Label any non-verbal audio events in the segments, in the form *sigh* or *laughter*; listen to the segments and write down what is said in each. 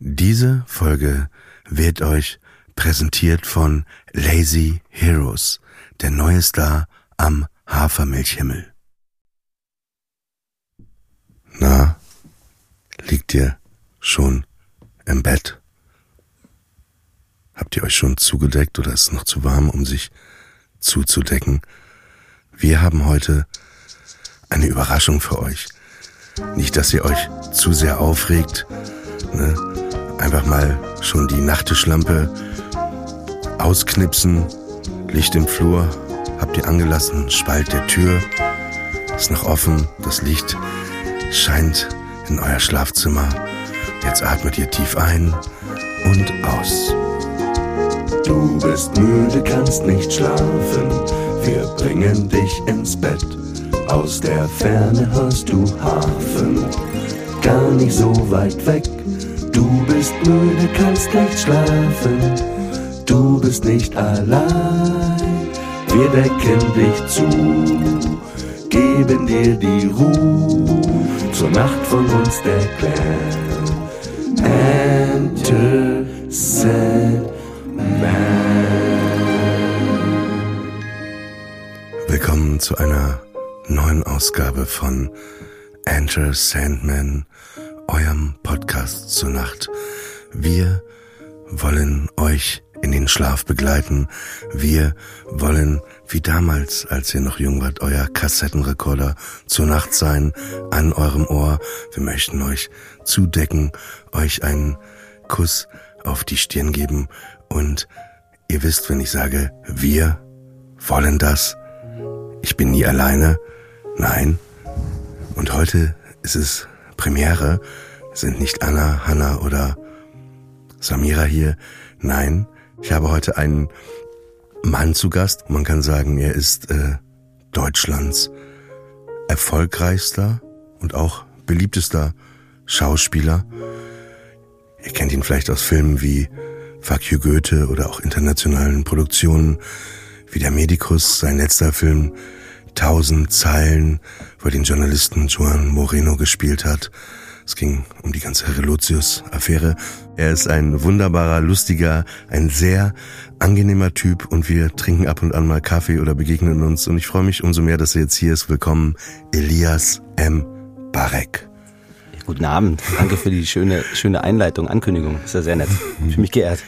Diese Folge wird euch präsentiert von Lazy Heroes, der neue Star am Hafermilchhimmel. Na, liegt ihr schon im Bett? Habt ihr euch schon zugedeckt oder ist es noch zu warm, um sich zuzudecken? Wir haben heute eine Überraschung für euch. Nicht, dass ihr euch zu sehr aufregt. Ne? Einfach mal schon die Nachttischlampe ausknipsen. Licht im Flur. Habt ihr angelassen. Spalt der Tür. Ist noch offen. Das Licht scheint in euer Schlafzimmer. Jetzt atmet ihr tief ein und aus. Du bist müde, kannst nicht schlafen. Wir bringen dich ins Bett. Aus der Ferne hörst du Hafen, gar nicht so weit weg. Du bist müde, kannst nicht schlafen. Du bist nicht allein. Wir decken dich zu, geben dir die Ruhe. Zur Nacht von uns der Clan. Enter Sandman. Willkommen zu einer neuen Ausgabe von Enter Sandman, eurem Podcast zur Nacht. Wir wollen euch in den Schlaf begleiten. Wir wollen, wie damals, als ihr noch jung wart, euer Kassettenrekorder zur Nacht sein, an eurem Ohr. Wir möchten euch zudecken, euch einen Kuss auf die Stirn geben und ihr wisst, wenn ich sage, wir wollen das. Ich bin nie alleine. Nein. Und heute ist es Premiere. Sind nicht Anna, Hanna oder Samira hier. Nein, ich habe heute einen Mann zu Gast. Man kann sagen, er ist äh, Deutschlands erfolgreichster und auch beliebtester Schauspieler. Ihr kennt ihn vielleicht aus Filmen wie Fuck you Goethe oder auch internationalen Produktionen wie der Medikus, sein letzter Film Tausend Zeilen, wo er den Journalisten Juan Moreno gespielt hat. Es ging um die ganze Relotius-Affäre. Er ist ein wunderbarer, lustiger, ein sehr angenehmer Typ und wir trinken ab und an mal Kaffee oder begegnen uns und ich freue mich umso mehr, dass er jetzt hier ist. Willkommen, Elias M. Barek. Guten Abend. Danke für die schöne, schöne Einleitung, Ankündigung. Ist ja sehr nett. Ich fühle mich geehrt.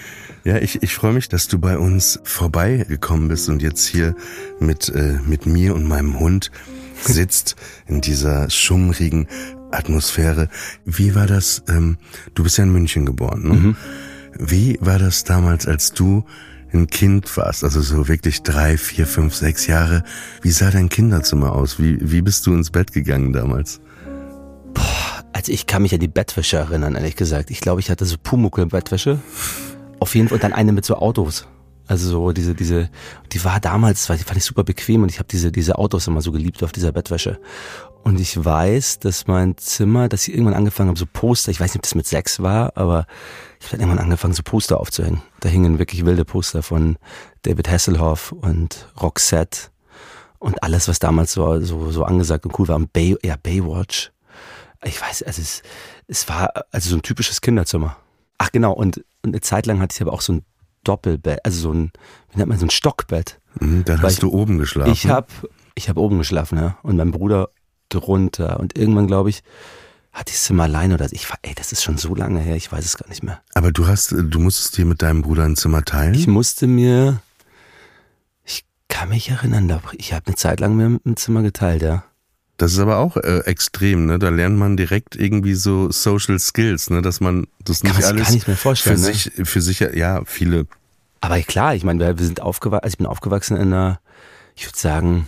Ja, ich, ich freue mich, dass du bei uns vorbeigekommen bist und jetzt hier mit, äh, mit mir und meinem Hund sitzt in dieser schummrigen Atmosphäre. Wie war das? Ähm, du bist ja in München geboren. Ne? Mhm. Wie war das damals, als du ein Kind warst, also so wirklich drei, vier, fünf, sechs Jahre? Wie sah dein Kinderzimmer aus? Wie, wie bist du ins Bett gegangen damals? Also ich kann mich an die Bettwäsche erinnern, ehrlich gesagt. Ich glaube, ich hatte so Pumuckl-Bettwäsche. Auf jeden Fall und dann eine mit so Autos. Also so diese, diese, die war damals, die fand ich super bequem und ich habe diese, diese Autos immer so geliebt auf dieser Bettwäsche. Und ich weiß, dass mein Zimmer, dass ich irgendwann angefangen habe, so Poster, ich weiß nicht, ob das mit sechs war, aber ich habe irgendwann angefangen, so Poster aufzuhängen. Da hingen wirklich wilde Poster von David Hasselhoff und Roxette und alles, was damals so, so, so angesagt und cool war. Und Bay, ja, Baywatch. Ich weiß, also es, es war also so ein typisches Kinderzimmer. Ach genau, und, und eine Zeit lang hatte ich aber auch so ein Doppelbett, also so ein, wie nennt man so ein Stockbett. Mhm, dann hast ich- du oben geschlafen. Ich habe ich hab oben geschlafen, ja. Und mein Bruder drunter. Und irgendwann, glaube ich, hatte ich Zimmer alleine oder ich war, ey, das ist schon so lange her, ich weiß es gar nicht mehr. Aber du hast, du musstest dir mit deinem Bruder ein Zimmer teilen? Ich musste mir, ich kann mich erinnern, ich habe eine Zeit lang mir ein Zimmer geteilt, ja. Das ist aber auch äh, extrem, ne? Da lernt man direkt irgendwie so Social Skills, ne? Dass man das Kann nicht alles gar nicht mehr vorstellen, für ne? sich, für sich, ja, viele. Aber klar, ich meine, wir, wir sind aufgewachsen, also ich bin aufgewachsen in einer, ich würde sagen,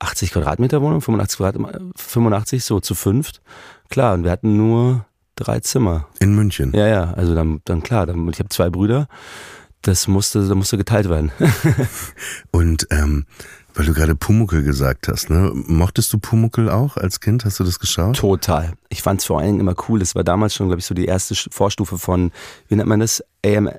80 Quadratmeter Wohnung, 85 Quadratmeter, 85, so zu fünft. Klar, und wir hatten nur drei Zimmer. In München. Ja, ja, also dann, dann klar, dann, ich habe zwei Brüder, das musste, das musste geteilt werden. *laughs* Und ähm, Weil du gerade Pumuckel gesagt hast, ne? Mochtest du Pumuckel auch als Kind? Hast du das geschaut? Total. Ich fand es vor allen Dingen immer cool. Das war damals schon, glaube ich, so die erste Vorstufe von, wie nennt man das? AMA,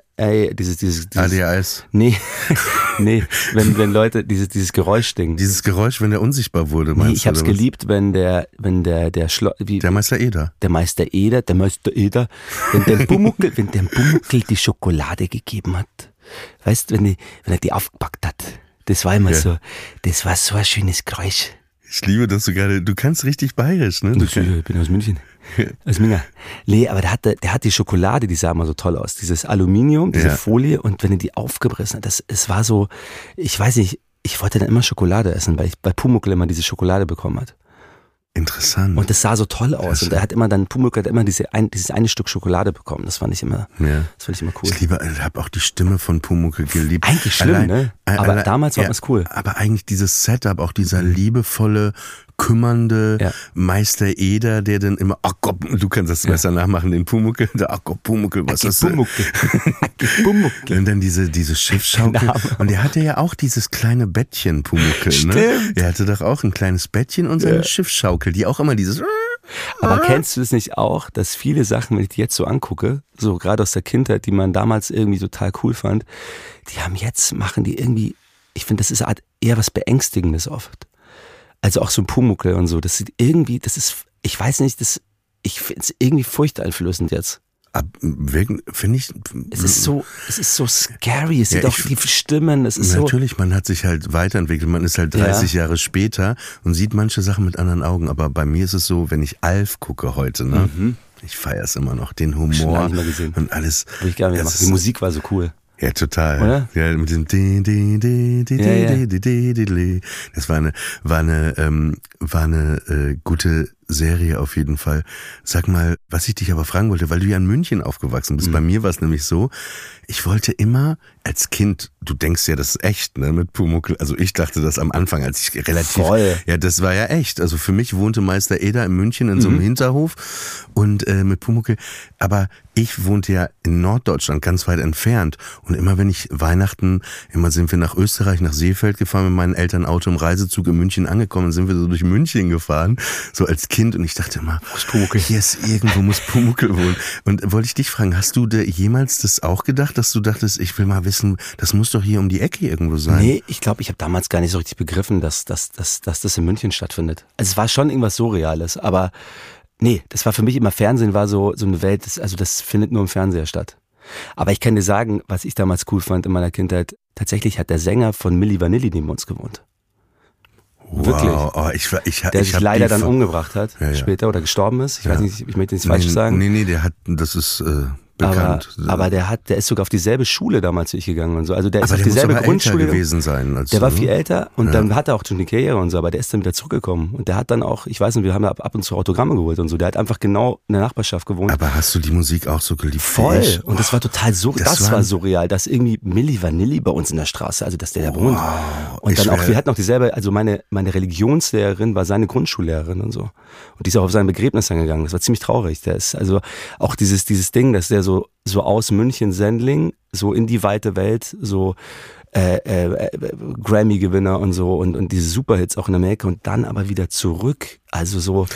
dieses, dieses, dieses ADHS. Nee, *laughs* nee, wenn, wenn Leute, dieses, dieses Geräuschding. Dieses Geräusch, wenn der unsichtbar wurde, nee, meinst ich du? hab's was? geliebt, wenn der, wenn der, der Schlo wie, Der Meister Eder. der Meister Eder, der Meister Eder, wenn dem Pumuckel, wenn dem Pumuckel die Schokolade gegeben hat. Weißt, wenn, die, wenn er die aufgepackt hat. Das war immer Ja. so, das war so ein schönes Geräusch. Ich liebe, dass du gerade, du kannst richtig bayerisch, ne? Du Ich bin aus München. Aus Minga. Nee, aber der hat, der hat die Schokolade, die sah immer so toll aus. Dieses Aluminium, diese Ja. Folie und wenn er die aufgebrissen hat, das, es war so, ich weiß nicht, ich wollte dann immer Schokolade essen, weil ich bei Pumuckl immer diese Schokolade bekommen hat. Interessant. Und das sah so toll aus. Und er hat immer dann, Pumuckl hat immer diese ein, dieses eine Stück Schokolade bekommen. Das fand ich immer, ja. das fand ich immer cool. Ich liebe, ich habe auch die Stimme von Pumuckl geliebt. Eigentlich schlimm, ne? Aber damals war das cool. Aber eigentlich dieses Setup, auch dieser liebevolle, kümmernde Ja. Meister Eder, der dann immer, ach Gott, du kannst das besser nachmachen, den Pumuckl, der, ach Gott, Pumuckl, was ist das? Pumuckl. Pumuckl. Und dann diese, diese Schiffsschaukel. Name. Und er hatte ja auch dieses kleine Bettchen, Pumuckl, ne? Stimmt. Er hatte doch auch ein kleines Bettchen und seine Ja. Schiffsschaukel, die auch immer dieses, Aber kennst du das nicht auch, dass viele Sachen, wenn ich die jetzt so angucke, so gerade aus der Kindheit, die man damals irgendwie total cool fand, die haben jetzt, machen die irgendwie, ich finde, das ist Art eher was Beängstigendes oft. Also auch so ein Pumuckl und so, das sieht irgendwie, das ist, ich weiß nicht, das, ich finde es irgendwie furchteinflößend jetzt. finde ich, Es ist so, es ist so scary, es Ja, sind auch die Stimmen, es ist so, Natürlich, man hat sich halt weiterentwickelt. Man ist halt Ja. 30 Jahre später und sieht manche Sachen mit anderen Augen. Aber bei mir ist es so, wenn ich Alf gucke heute, ne? Ich feiere es immer noch, den Mhm. Humor nicht und alles. würde ich Es machen. ist- Die Musik war so cool. Ja, total. Oder? Ja, mit diesem di, di, di, di, Ja, ja. di, di, di, di, di. Das war eine, war eine, ähm, war eine äh, gute Serie auf jeden Fall. Sag mal, was ich dich aber fragen wollte, weil du ja in München aufgewachsen bist. Mhm. Bei mir war es nämlich so, ich wollte immer als Kind, du denkst ja, das ist echt, ne, mit Pumuckl. Also ich dachte das am Anfang, als ich relativ, Voll. ja, das war ja echt. Also für mich wohnte Meister Eder in München in so Mhm. einem Hinterhof und äh, mit Pumuckl. Aber ich wohnte ja in Norddeutschland, ganz weit entfernt. Und immer wenn ich Weihnachten, immer sind wir nach Österreich, nach Seefeld gefahren mit meinen Eltern Auto im Reisezug in München angekommen, sind wir so durch München gefahren, so als Kind. Und ich dachte immer, hier ist irgendwo muss Pumuckl wohnen. Und wollte ich dich fragen, hast du da jemals das auch gedacht, dass du dachtest, ich will mal wissen, das muss doch hier um die Ecke irgendwo sein? Nee, ich glaube, ich habe damals gar nicht so richtig begriffen, dass, dass, dass, dass das in München stattfindet. Also es war schon irgendwas Surreales, aber nee, das war für mich immer Fernsehen war so, so eine Welt, das, also das findet nur im Fernseher statt. Aber ich kann dir sagen, was ich damals cool fand in meiner Kindheit, tatsächlich hat der Sänger von Milli Vanilli neben uns gewohnt. Wow, wirklich. Oh, ich, ich, Der ich sich leider dann umgebracht hat, Ja, ja. später oder gestorben ist. Ich weiß nicht, ich möchte nichts falsch nee, sagen. Nee, nee, der hat, das ist äh, bekannt. aber der hat, der ist sogar auf dieselbe Schule damals wie ich gegangen und so. Also der ist Aber auf der muss dieselbe aber älter Grundschule gewesen sein. Als Der war du, viel ne? älter und Ja. dann hat er auch schon die Karriere und so, aber der ist dann wieder zurückgekommen. Und der hat dann auch, ich weiß nicht, wir haben da ab ab und zu Autogramme geholt und so. Der hat einfach genau in der Nachbarschaft gewohnt. Aber hast du die Musik auch so geliebt? Voll. Ich? Und das war total so, Das das, war- war surreal, dass irgendwie Milli Vanilli bei uns in der Straße, also dass der da wohnt. Und ich dann auch, wär- wir hatten auch dieselbe, also meine, meine Religionslehrerin war seine Grundschullehrerin und so. Und die ist auch auf sein Begräbnis angegangen. Das war ziemlich traurig. Der ist also auch dieses, dieses Ding, dass der so, so aus München Sendling, so in die weite Welt, so äh, äh, äh, Grammy-Gewinner und so und, und diese Superhits auch in Amerika und dann aber wieder zurück. Also so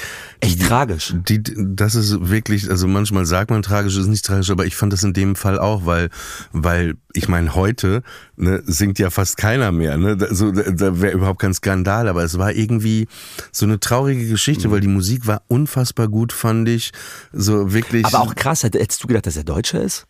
echt tragisch. Die, das ist wirklich, also manchmal sagt man tragisch, ist nicht tragisch, aber ich fand das in dem Fall auch, weil, weil ich meine, heute ne, singt ja fast keiner mehr. Ne? Da- So, da, da wäre überhaupt kein Skandal, aber es war irgendwie so eine traurige Geschichte, Mhm. weil die Musik war unfassbar gut, fand ich. So wirklich. Aber auch krass, hätt- hättest du gedacht, dass er Deutscher ist?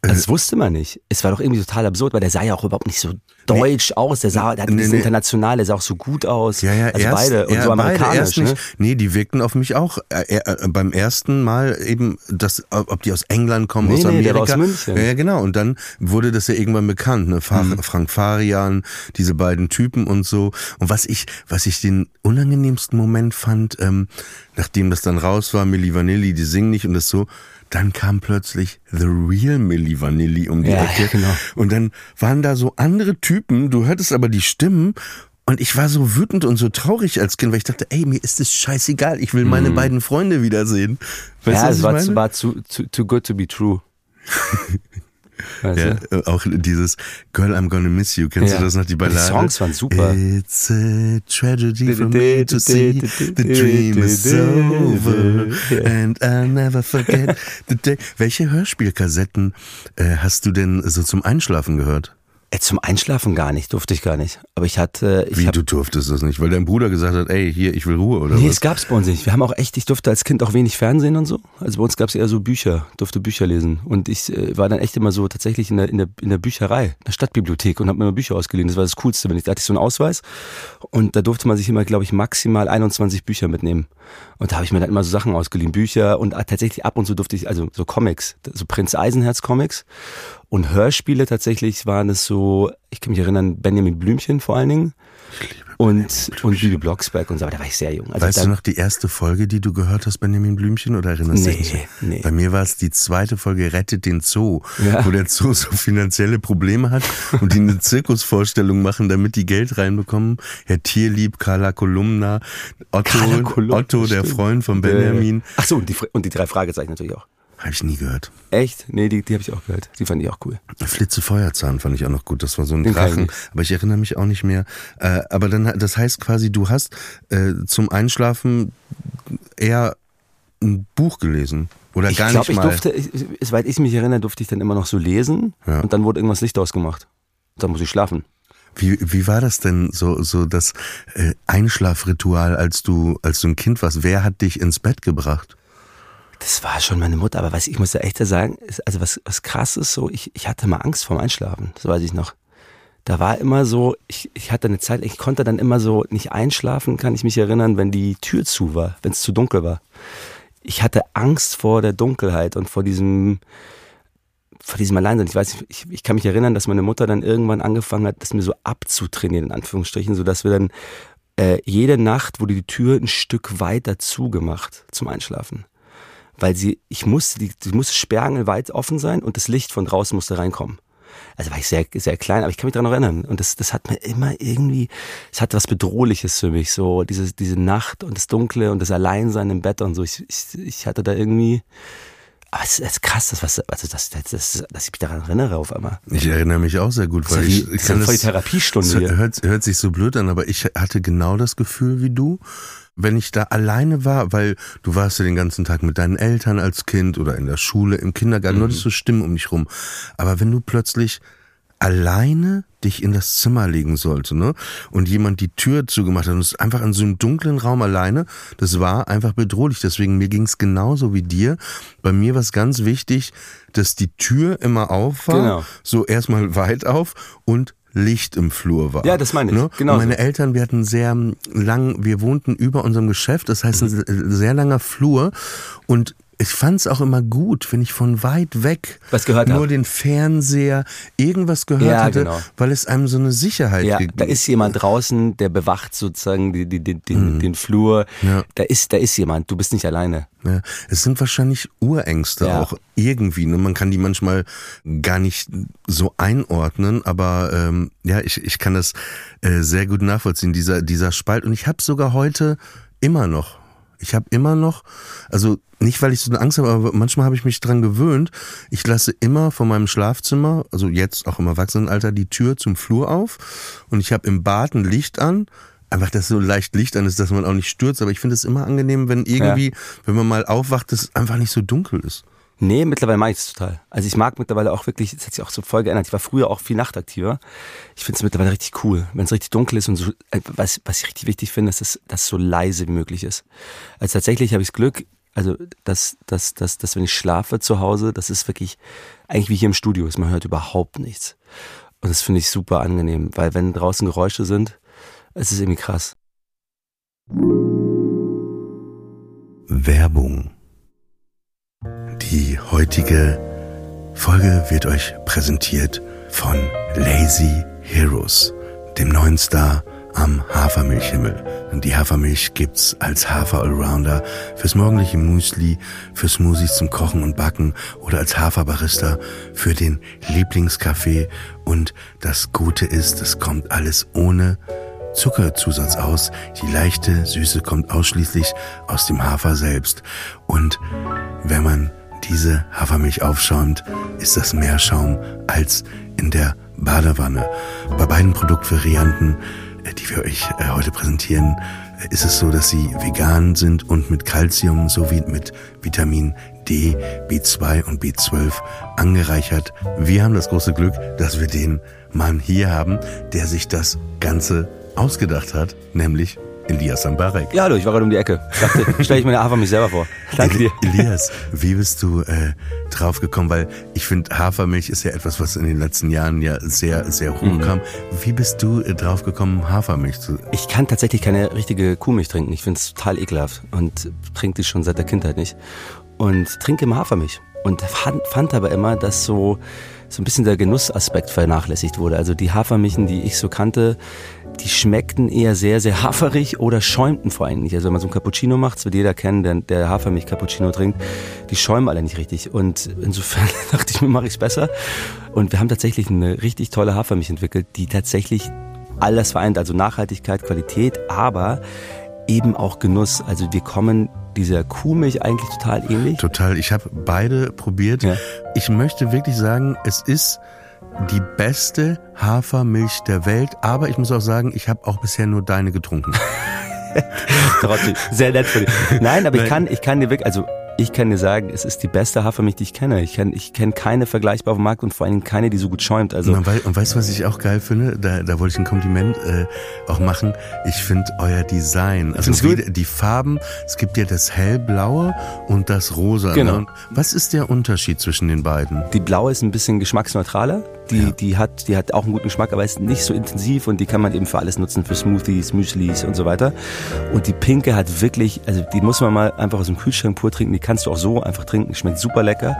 Also das wusste man nicht. Es war doch irgendwie total absurd, weil der sah ja auch überhaupt nicht so deutsch aus. Der sah, der hatte Nee, nee. international, der sah auch so gut aus. Ja, ja, also erst, beide und ja, so beide amerikanisch. nicht. ne? Nee, die wirkten auf mich auch äh, äh, beim ersten Mal eben, das, ob die aus England kommen, Nee, aus nee, Amerika. der war aus München. Ja, ja, genau. Und dann wurde das ja irgendwann bekannt, ne? Fa Mhm. Frank Farian, diese beiden Typen und so. Und was ich, was ich den unangenehmsten Moment fand, ähm, nachdem das dann raus war, Milli Vanilli, die singen nicht und das so, dann kam plötzlich The Real Milli Vanilli um die Ja, Ecke. ja, genau. Und dann waren da so andere Typen, du hörtest aber die Stimmen und ich war so wütend und so traurig als Kind, weil ich dachte, ey, mir ist es scheißegal, ich will meine beiden Freunde wiedersehen. Weißt Mhm. Ja, du, es war, zu, war zu, zu, too good to be true. *laughs* Weißt Ja, du? äh, auch dieses Girl, I'm gonna miss you. Kennst Ja. du das noch, die Ballade? Die Songs waren super. It's a tragedy for me to see the dream is over and I'll never forget the day. Welche Hörspielkassetten äh, hast du denn so zum Einschlafen gehört? Äh, zum Einschlafen gar nicht, durfte ich gar nicht. Aber ich hatte, ich Wie, hab, du durftest das nicht? Weil dein Bruder gesagt hat, ey, hier, ich will Ruhe, oder Nee, was? es gab's bei uns nicht. Wir haben auch echt, ich durfte als Kind auch wenig Fernsehen und so. Also bei uns gab's eher so Bücher, durfte Bücher lesen. Und ich äh, war dann echt immer so tatsächlich in der, in der, in der Bücherei, in der Stadtbibliothek und habe mir immer Bücher ausgeliehen. Das war das Coolste, wenn ich, da hatte ich so einen Ausweis und da durfte man sich immer, glaube ich, maximal 21 Bücher mitnehmen. Und da habe ich mir dann immer so Sachen ausgeliehen, Bücher und äh, tatsächlich ab und zu durfte ich, also so Comics, so Prinz Eisenherz Comics und Hörspiele tatsächlich waren es so, ich kann mich erinnern, Benjamin Blümchen vor allen Dingen. Und, und Bibi Blocksberg und so, aber da war ich sehr jung. Also Weißt du noch die erste Folge, die du gehört hast, Benjamin Blümchen, oder erinnerst du Nee, dich? nee. Bei mir war es die zweite Folge Rettet den Zoo, Ja. wo der Zoo so finanzielle Probleme hat und die eine *laughs* Zirkusvorstellung machen, damit die Geld reinbekommen. Herr Tierlieb, Carla Kolumna, Otto, Carla Kolumna, Otto der stimmt. Freund von Benjamin. Ach so, und die, und die drei Fragezeichen natürlich auch. Habe ich nie gehört. Echt? Nee, die, die habe ich auch gehört. Die fand ich auch cool. Flitze Feuerzahn fand ich auch noch gut. Das war so ein Den ich Drachen. nicht. Aber ich erinnere mich auch nicht mehr. Äh, aber dann, das heißt quasi, du hast äh, zum Einschlafen eher ein Buch gelesen. Oder Ich gar glaube, nicht ich mal. durfte, ich, ich- soweit ich mich erinnere, durfte ich dann immer noch so lesen Ja. und dann wurde irgendwas Licht ausgemacht. Dann muss ich schlafen. Wie, wie war das denn so, so das äh, Einschlafritual, als du, als du ein Kind warst? Wer hat dich ins Bett gebracht? Das war schon meine Mutter, aber was ich muss ja echt sagen, ist, also was, was krass ist, so, ich, ich hatte mal Angst vorm Einschlafen, das weiß ich noch. Da war immer so, ich, ich hatte eine Zeit, ich konnte dann immer so nicht einschlafen, kann ich mich erinnern, wenn die Tür zu war, wenn es zu dunkel war. Ich hatte Angst vor der Dunkelheit und vor diesem, vor diesem Alleinsein. Ich weiß, nicht, ich, ich kann mich erinnern, dass meine Mutter dann irgendwann angefangen hat, das mir so abzutrainieren, in Anführungsstrichen, so dass wir dann äh, jede Nacht wurde die Tür ein Stück weiter zugemacht zum Einschlafen. Weil sie, ich musste, die, die musste sperrangelweit offen sein und das Licht von draußen musste reinkommen. Also war ich sehr, sehr klein, aber ich kann mich daran noch erinnern. Und das, das hat mir immer irgendwie, es hat was Bedrohliches für mich, so diese, diese Nacht und das Dunkle und das Alleinsein im Bett und so. Ich, ich, ich hatte da irgendwie, aber es ist krass, das, was, also das, das, das, dass ich mich daran erinnere auf einmal. Ich erinnere mich auch sehr gut, Das weil ich, ich das ist ja kann voll die das, Therapiestunde es hier. hört, hört sich so blöd an, aber ich hatte genau das Gefühl wie du, wenn ich da alleine war, weil du warst ja den ganzen Tag mit deinen Eltern als Kind oder in der Schule, im Kindergarten, Mhm. das so Stimmen um dich rum. Aber wenn du plötzlich alleine dich in das Zimmer legen sollte, ne? Und jemand die Tür zugemacht hat und es ist einfach in so einem dunklen Raum alleine, das war einfach bedrohlich. Deswegen mir ging es genauso wie dir. Bei mir war es ganz wichtig, dass die Tür immer auf war, Genau. so erstmal weit auf und Licht im Flur war. Ja, das meine ich. Ne? Genau Und meine so. Eltern, wir hatten sehr lang, wir wohnten über unserem Geschäft, das heißt ein Mhm. se- sehr langer Flur und ich fand es auch immer gut, wenn ich von weit weg Was gehört nur hab. den Fernseher irgendwas gehört Ja, hatte, genau. weil es einem so eine Sicherheit Ja, gegeben da ist jemand draußen, der bewacht sozusagen die, die, die, den, den Flur. Mhm. Ja. Da ist, da ist jemand. Du bist nicht alleine. Ja, es sind wahrscheinlich Urängste Ja. auch irgendwie. Ne? Man kann die manchmal gar nicht so einordnen, aber ähm, ja, ich, ich kann das äh, sehr gut nachvollziehen, dieser, dieser Spalt. Und ich habe sogar heute immer noch. Ich habe immer noch, also nicht, weil ich so eine Angst habe, aber manchmal habe ich mich dran gewöhnt. Ich lasse immer von meinem Schlafzimmer, also jetzt auch im Erwachsenenalter, die Tür zum Flur auf und ich habe im Bad ein Licht an. Einfach, dass so leicht Licht an ist, dass man auch nicht stürzt. Aber ich finde es immer angenehm, wenn irgendwie, wenn man mal aufwacht, dass es einfach nicht so dunkel ist. Nee, mittlerweile mag ich es total. Also ich mag mittlerweile auch wirklich, das hat sich auch so voll geändert. Ich war früher auch viel nachtaktiver. Ich finde es mittlerweile richtig cool, wenn es richtig dunkel ist und so, äh, was, was ich richtig wichtig finde, ist, dass das so leise wie möglich ist. Also tatsächlich habe ich das Glück, also dass, dass, dass, dass wenn ich schlafe zu Hause, das ist wirklich eigentlich wie hier im Studio ist, man hört überhaupt nichts. Und das finde ich super angenehm, weil wenn draußen Geräusche sind, es ist irgendwie krass. Werbung. Die heutige Folge wird euch präsentiert von Lazy Heroes, dem neuen Star am Hafermilchhimmel. Die Hafermilch gibt's als Hafer Allrounder fürs morgendliche Müsli, für Smoothies zum Kochen und Backen oder als Haferbarista für den Lieblingskaffee. Und das Gute ist, es kommt alles ohne Zuckerzusatz aus. Die leichte Süße kommt ausschließlich aus dem Hafer selbst. Und wenn man diese Hafermilch aufschäumt, ist das mehr Schaum als in der Badewanne. Bei beiden Produktvarianten, äh, die wir euch äh, heute präsentieren, äh, ist es so, dass sie vegan sind und mit Calcium sowie mit Vitamin D, B2 und B12 angereichert. Wir haben das große Glück, dass wir den Mann hier haben, der sich das Ganze ausgedacht hat, nämlich Elias Sambarek. Ja, hallo, ich war gerade um die Ecke. Dachte, stell ich mir Hafermilch selber vor. Danke dir. Elias, wie bist du äh, drauf gekommen? Weil ich finde, Hafermilch ist ja etwas, was in den letzten Jahren ja sehr, sehr hoch mhm. kam. Wie bist du äh, drauf gekommen, Hafermilch zu? Ich kann tatsächlich keine richtige Kuhmilch trinken. Ich finde es total ekelhaft und trinke die schon seit der Kindheit nicht. Und trinke immer Hafermilch. Und fand, fand aber immer, dass so so ein bisschen der Genussaspekt vernachlässigt wurde. Also die Hafermilchen, die ich so kannte, die schmeckten eher sehr, sehr haferig oder schäumten vor allem nicht. Also wenn man so ein Cappuccino macht, das wird jeder kennen, der, der Hafermilch-Cappuccino trinkt, die schäumen alle nicht richtig. Und insofern *laughs* dachte ich mir, mache ich es besser. Und wir haben tatsächlich eine richtig tolle Hafermilch entwickelt, die tatsächlich alles vereint, also Nachhaltigkeit, Qualität, aber eben auch Genuss. Also wir kommen dieser Kuhmilch eigentlich total ähnlich. Total. Ich habe beide probiert. Ja. Ich möchte wirklich sagen, es ist die beste Hafermilch der Welt, aber ich muss auch sagen, ich habe auch bisher nur deine getrunken. *laughs* Trotzdem, sehr nett für dich. Nein, aber Nein. ich kann, ich kann dir wirklich, also ich kann dir sagen, es ist die beste Hafermilch, die ich kenne. Ich kenne ich kenn keine vergleichbare auf dem Markt und vor allem keine, die so gut schäumt. Also und, und weißt du, was ich auch geil finde? Da, da wollte ich ein Kompliment äh, auch machen. Ich finde euer Design, also wie, die Farben, es gibt ja das hellblaue und das rosa. Ne? Genau. Ne? Was ist der Unterschied zwischen den beiden? Die blaue ist ein bisschen geschmacksneutraler. Die, ja. die, hat, die hat auch einen guten Geschmack, aber ist nicht so intensiv und die kann man eben für alles nutzen, für Smoothies, Müslis und so weiter. Und die pinke hat wirklich, also die muss man mal einfach aus dem Kühlschrank pur trinken. Die kannst du auch so einfach trinken. Schmeckt super lecker.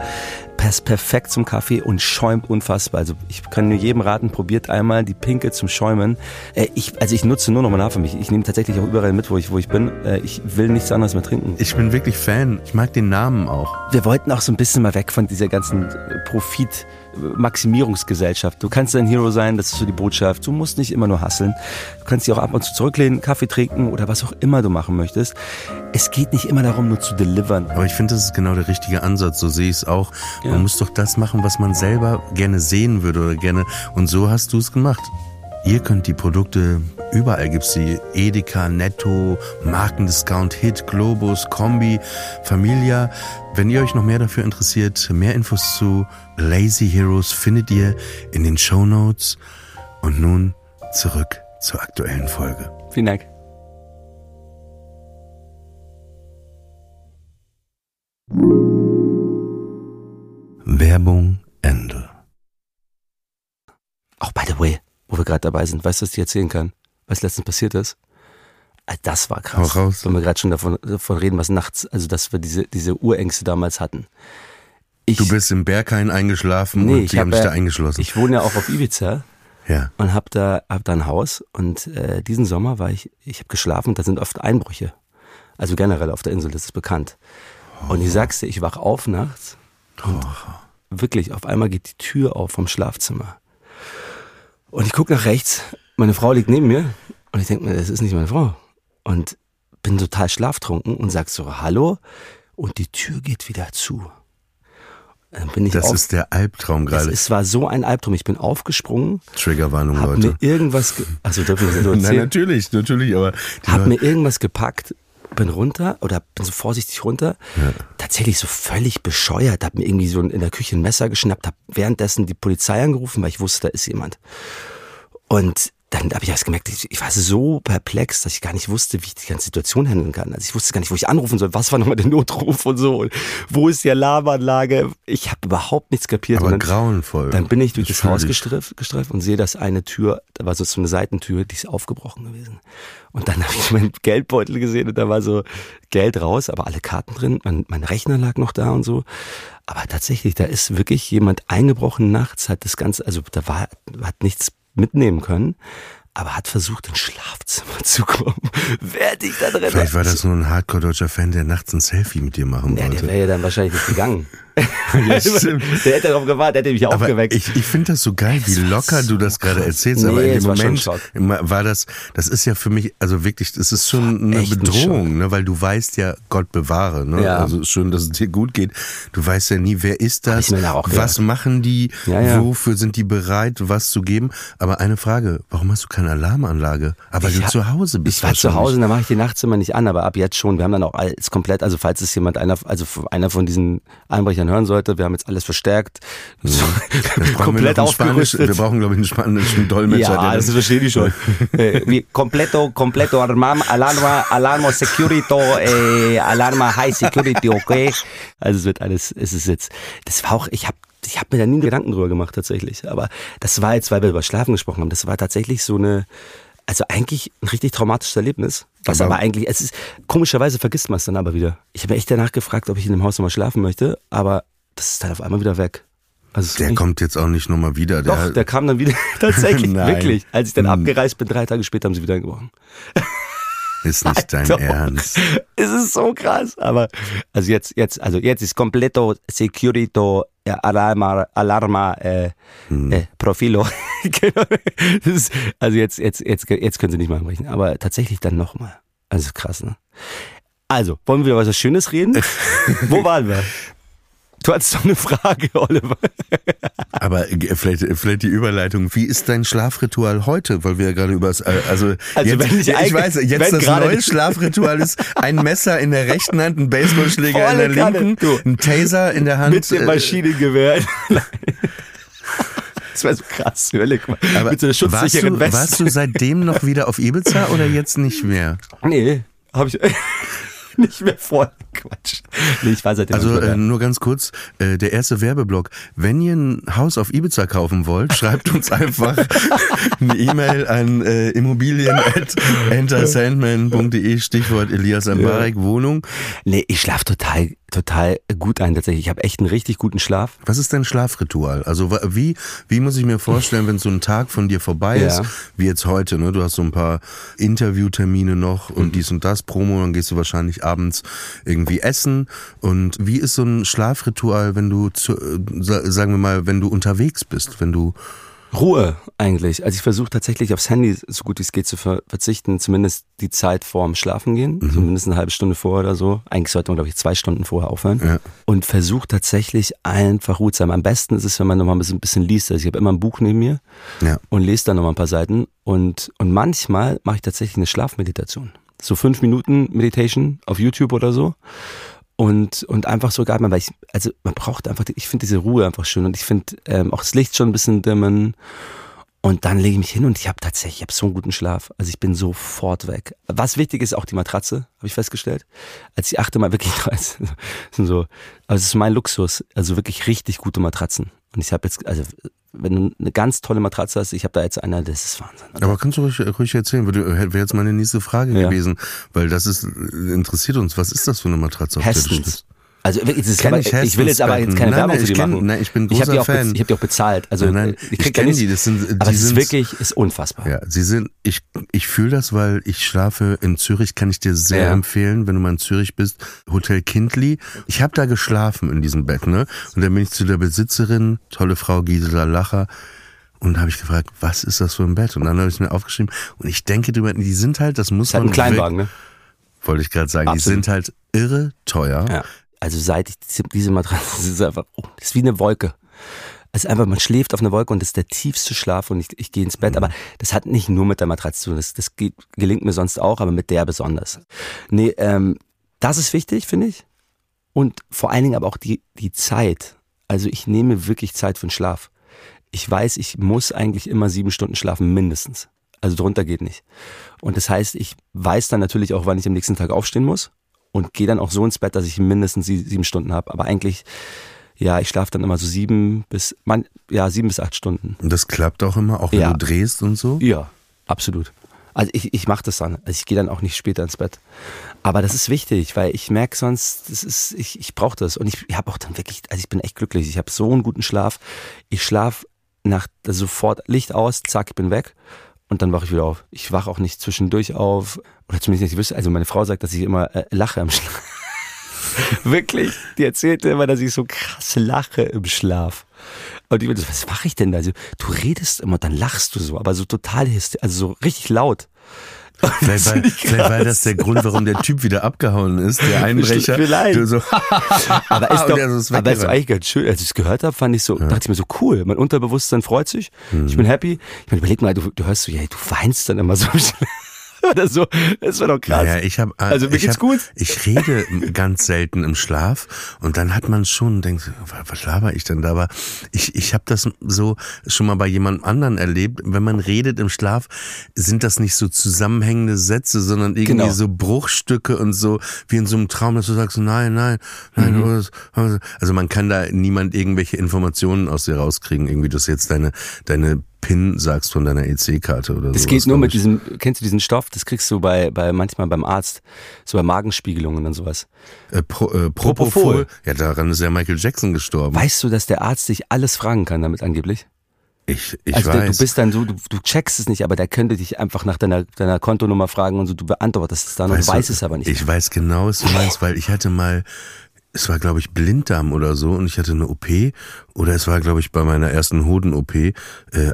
Passt perfekt zum Kaffee und schäumt unfassbar. Also ich kann nur jedem raten, probiert einmal die Pinke zum Schäumen. Äh, ich, also ich nutze nur noch mal für mich. Ich nehme tatsächlich auch überall mit, wo ich, wo ich bin. Äh, ich will nichts anderes mehr trinken. Ich bin wirklich Fan. Ich mag den Namen auch. Wir wollten auch so ein bisschen mal weg von dieser ganzen Profit- Maximierungsgesellschaft. Du kannst ein Hero sein, das ist so die Botschaft. Du musst nicht immer nur hasseln. Du kannst dich auch ab und zu zurücklehnen, Kaffee trinken oder was auch immer du machen möchtest. Es geht nicht immer darum, nur zu delivern. Aber ich finde, das ist genau der richtige Ansatz. So sehe ich es auch. Ja. Man muss doch das machen, was man selber gerne sehen würde oder gerne. Und so hast du es gemacht. Ihr könnt die Produkte, überall gibt's sie, Edeka, Netto, Markendiscount, Hit, Globus, Kombi, Familia. Wenn ihr euch noch mehr dafür interessiert, mehr Infos zu Lazy Heroes findet ihr in den Show Notes. Und nun zurück zur aktuellen Folge. Vielen Dank. Werbung Ende. Auch by the way, wo wir gerade dabei sind, weißt du, was ich erzählen kann? Was letztens passiert ist? Ah, das war krass. Hau raus. Wenn wir gerade schon davon, davon reden, was nachts, also dass wir diese, diese Urängste damals hatten. Ich, du bist im Berghain eingeschlafen nee, und die haben dich da eingeschlossen. Ich wohne ja auch auf Ibiza. Ja. Und hab da, hab da ein Haus und äh, diesen Sommer war ich, ich habe geschlafen da sind oft Einbrüche. Also generell auf der Insel, das ist bekannt. Oh. Und ich sag's dir, ich wach auf nachts und oh. wirklich, auf einmal geht die Tür auf vom Schlafzimmer. Und ich gucke nach rechts, meine Frau liegt neben mir und ich denke mir, das ist nicht meine Frau. Und bin total schlaftrunken und sag so, hallo, und die Tür geht wieder zu. Dann bin ich das auf, ist der Albtraum gerade. Es war so ein Albtraum. Ich bin aufgesprungen. Triggerwarnung, hab Leute. mir irgendwas, also dürfen wir das so *laughs* Nein, natürlich, natürlich, aber. Hab mir irgendwas gepackt, bin runter oder bin so vorsichtig runter. Ja. Tatsächlich so völlig bescheuert. Hab mir irgendwie so in der Küche ein Messer geschnappt, hab währenddessen die Polizei angerufen, weil ich wusste, da ist jemand. Und dann habe ich erst gemerkt, ich, ich, war so perplex, dass ich gar nicht wusste, wie ich die ganze Situation handeln kann. Also ich wusste gar nicht, wo ich anrufen soll. Was war nochmal der Notruf und so? Und wo ist die Alarmanlage? Ich habe überhaupt nichts kapiert. Aber dann, grauenvoll. Dann bin ich durch das, das Haus gestreift, gestreift und sehe, dass eine Tür, da war so eine Seitentür, die ist aufgebrochen gewesen. Und dann *laughs* habe ich meinen Geldbeutel gesehen und da war so Geld raus, aber alle Karten drin. Mein, mein Rechner lag noch da und so. Aber tatsächlich, da ist wirklich jemand eingebrochen nachts, hat das Ganze, also da war, hat nichts mitnehmen können, aber hat versucht, ins Schlafzimmer zu kommen. *laughs* Wer dich da drin Vielleicht war das nur ein Hardcore-deutscher Fan, der nachts ein Selfie mit dir machen wollte. Ja, der wäre ja dann wahrscheinlich nicht gegangen. *laughs* *laughs* Ja, der hätte darauf gewartet, der hätte mich Aber aufgeweckt. ich, ich finde das so geil, wie war locker du das gerade erzählst. Nee, aber in dem war Moment Schock. war das, das ist ja für mich, also wirklich, es ist schon eine Bedrohung, ne, weil du weißt ja, Gott bewahre, ne? Ja. Also ist schön, dass es dir gut geht. Du weißt ja nie, wer ist das, auch was machen die, Ja, ja. wofür sind die bereit, was zu geben. Aber eine Frage, warum hast du keine Alarmanlage? Aber Ich du hab- zu Hause bist Ich war zu. Hause, da mache ich die Nachtzimmer nicht an, aber ab jetzt schon. Wir haben dann auch alles komplett, also falls es jemand, einer, also einer von diesen Einbrechern hören sollte, wir haben jetzt alles verstärkt, brauchen wir komplett Spanisch, aufgerüstet. wir brauchen, glaube ich, einen spanischen Dolmetscher. ja, das verstehe ich schon. *laughs* äh, wie completo, completo alarm, alarma, alarmo securito, äh, alarma high security, okay. Also es wird alles, es ist jetzt, das war auch, ich habe ich hab mir da nie Gedanken drüber gemacht tatsächlich, aber das war jetzt, weil wir über Schlafen gesprochen haben, das war tatsächlich so eine, also eigentlich ein richtig traumatisches Erlebnis. Was Aber- aber, eigentlich, es ist, komischerweise vergisst man es dann aber wieder. Ich habe echt danach gefragt, ob ich in dem Haus nochmal schlafen möchte, aber das ist dann auf einmal wieder weg. Also Der kommt jetzt auch nicht nochmal wieder. Der, doch, der kam dann wieder, *laughs* tatsächlich, *laughs* wirklich. Als ich dann Hm. abgereist bin, drei Tage später haben sie wieder angebrochen. *laughs* ist nicht dein Doch. Ernst. Es ist so krass, aber, also jetzt, jetzt, also jetzt ist completo securito alarma, alarma, äh, Hm. äh, profilo. *laughs* Genau. ist, also jetzt, jetzt, jetzt, jetzt können sie nicht mal anbrechen, aber tatsächlich dann nochmal. Also krass, ne? Also, wollen wir über was Schönes reden? *laughs* Wo waren wir? Du hattest doch eine Frage, *laughs* Oliver. Aber vielleicht, vielleicht die Überleitung. Wie ist dein Schlafritual heute? Weil wir ja gerade über das, äh, also, Also jetzt, wenn ich ich weiß, jetzt das neue Schlafritual ist ein Messer in der rechten Hand, ein Baseballschläger in der linken, du. ein Taser in der Hand. Mit dem äh, Maschinengewehr. *laughs* Das wäre so krass, Hölle. Aber Mit so einer warst, schutzsicheren du, Weste. warst du seitdem noch wieder auf Ibiza oder jetzt nicht mehr? Nee, habe ich *laughs* nicht mehr vor. Quatsch. Nee, ich war seitdem Also äh, nur ganz kurz, äh, der erste Werbeblock. Wenn ihr ein Haus auf Ibiza kaufen wollt, *laughs* schreibt uns einfach *laughs* eine E-Mail an äh, immobilien at entersandman.de, Stichwort Elias Ambarek, Wohnung. Nee, ich schlafe total, total gut ein tatsächlich. Ich habe echt einen richtig guten Schlaf. Was ist dein Schlafritual? Also wie, wie muss ich mir vorstellen, wenn so ein Tag von dir vorbei ist, Ja. wie jetzt heute, ne? Du hast so ein paar Interviewtermine noch Mhm. und dies und das, Promo, dann gehst du wahrscheinlich abends irgendwie essen. Und wie ist so ein Schlafritual, wenn du, zu, äh, sa- sagen wir mal, wenn du unterwegs bist, wenn du Ruhe eigentlich. Also ich versuche tatsächlich aufs Handy so gut wie es geht zu ver verzichten, zumindest die Zeit vorm Schlafen gehen, Mhm. zumindest eine halbe Stunde vorher oder so. Eigentlich sollte man glaube ich zwei Stunden vorher aufhören. Ja. Und versuche tatsächlich einfach Ruhe zu haben. Am besten ist es, wenn man nochmal ein bisschen, ein bisschen liest. Also ich habe immer ein Buch neben mir Ja. und lese dann nochmal ein paar Seiten. Und, und manchmal mache ich tatsächlich eine Schlafmeditation. So fünf Minuten Meditation auf YouTube oder so. Und, und einfach so geil, weil ich, also man braucht einfach, ich finde diese Ruhe einfach schön und ich finde ähm, auch das Licht schon ein bisschen dimmen. Und dann lege ich mich hin und ich habe tatsächlich, ich habe so einen guten Schlaf. Also ich bin sofort weg. Was wichtig ist, auch die Matratze, habe ich festgestellt. Als ich achte mal wirklich *laughs* es sind so, also es ist mein Luxus, also wirklich richtig gute Matratzen. Und ich habe jetzt, also wenn du eine ganz tolle Matratze hast, ich habe da jetzt eine, das ist Wahnsinn. Aber kannst du ruhig, ruhig erzählen? Würde- Wäre jetzt meine nächste Frage Ja. gewesen, weil das ist interessiert uns. Was ist das für eine Matratze, auf der du Hestens. schläfst? Also das ist Kenn ich ich, will jetzt aber jetzt keine Nein, Werbung nein, für ich die kenn- machen. nein, ich bin ich habe großer die, auch Fan. ich hab die auch bezahlt. Also Nein, nein, ich krieg kenn ja die, das sind- die aber es ist wirklich, ist unfassbar. Ja, sie sind, ich, ich fühle das, weil ich schlafe in Zürich, kann ich dir sehr Ja. empfehlen, wenn du mal in Zürich bist. Hotel Kindli. Ich habe da geschlafen in diesem Bett, ne? Und dann bin ich zu der Besitzerin, tolle Frau Gisela Lacher, und habe ich gefragt, was ist das für ein Bett? Und dann habe ich mir aufgeschrieben, und ich denke, drüber, die sind halt, das muss ist halt man ein Kleinwagen, ne? wirklich- wollte ich gerade sagen, Absolut. die sind halt irre teuer. Ja. Also seit ich diese- Matratze, *laughs* das ist einfach, oh, das ist wie eine Wolke. Es ist einfach, man schläft auf einer Wolke und das ist der tiefste Schlaf und ich, ich gehe ins Bett. Aber das hat nicht nur mit der Matratze zu tun. Das, das geht, gelingt mir sonst auch, aber mit der besonders. Nee, ähm, das ist wichtig, finde ich. Und vor allen Dingen aber auch die, die Zeit. Also ich nehme wirklich Zeit für den Schlaf. Ich weiß, ich muss eigentlich immer sieben Stunden schlafen, mindestens. Also drunter geht nicht. Und das heißt, ich weiß dann natürlich auch, wann ich am nächsten Tag aufstehen muss und gehe dann auch so ins Bett, dass ich mindestens sie- sieben Stunden habe. Aber eigentlich, ja, ich schlafe dann immer so sieben bis, man, ja, sieben bis acht Stunden. Und das klappt auch immer, auch wenn Ja. du drehst und so. Ja, absolut. Also ich, ich mache das dann. Also ich gehe dann auch nicht später ins Bett. Aber das ist wichtig, weil ich merke sonst, das ist, ich, ich brauche das. Und ich habe auch dann wirklich, also ich bin echt glücklich. Ich habe so einen guten Schlaf. Ich schlafe nach also sofort Licht aus, zack, ich bin weg. Und dann wache ich wieder auf. Ich wache auch nicht zwischendurch auf. Oder zumindest nicht, also meine Frau sagt, dass ich immer äh, lache am Schlaf. *laughs* Wirklich, die erzählte immer, dass ich so krass lache im Schlaf. Und ich meinte, was mache ich denn da? Also, du redest immer, dann lachst du so, aber so total, hyster- also so richtig laut. Vielleicht war, ich vielleicht war das der Grund, warum der Typ wieder abgehauen ist, der Einbrecher. Vielleicht. So, *laughs* *laughs* Aber ist doch, ist aber ist weggerannt. eigentlich ganz schön. Als ich es gehört habe, fand ich so, dachte ich mir so cool. Mein Unterbewusstsein freut sich. Ich Mhm. bin happy. Ich meine, überleg mal, du, du hörst so, ja, du weinst dann immer so *laughs* schnell. *laughs* Oder so. Das war doch krass. Naja, ich habe Also, mir ich geht's hab, gut. Ich rede ganz selten im Schlaf und dann hat man schon denkt, was, laber ich denn da? Aber ich ich habe das so schon mal bei jemand anderen erlebt. Wenn man redet im Schlaf, sind das nicht so zusammenhängende Sätze, sondern irgendwie Genau. so Bruchstücke und so wie in so einem Traum, dass du sagst, nein, nein, nein. Mhm. Also man kann da niemand irgendwelche Informationen aus dir rauskriegen, irgendwie, dass jetzt deine deine PIN sagst von deiner EC-Karte oder so. Das geht nur mit diesem, kennst du diesen Stoff? Das kriegst du bei, bei manchmal beim Arzt, so bei Magenspiegelungen und sowas. Äh, Pro, äh, Propofol. Ja, daran ist ja Michael Jackson gestorben. Weißt du, dass der Arzt dich alles fragen kann damit angeblich? ich ich also weiß. du bist dann so, du, du checkst es nicht, aber der könnte dich einfach nach deiner, deiner Kontonummer fragen und so, du beantwortest es dann und du du, weißt es aber nicht. Ich weiß genau, was du meinst, weil ich hatte mal, es war glaube ich Blinddarm oder so und ich hatte eine OP oder es war glaube ich bei meiner ersten Hoden-OP, äh,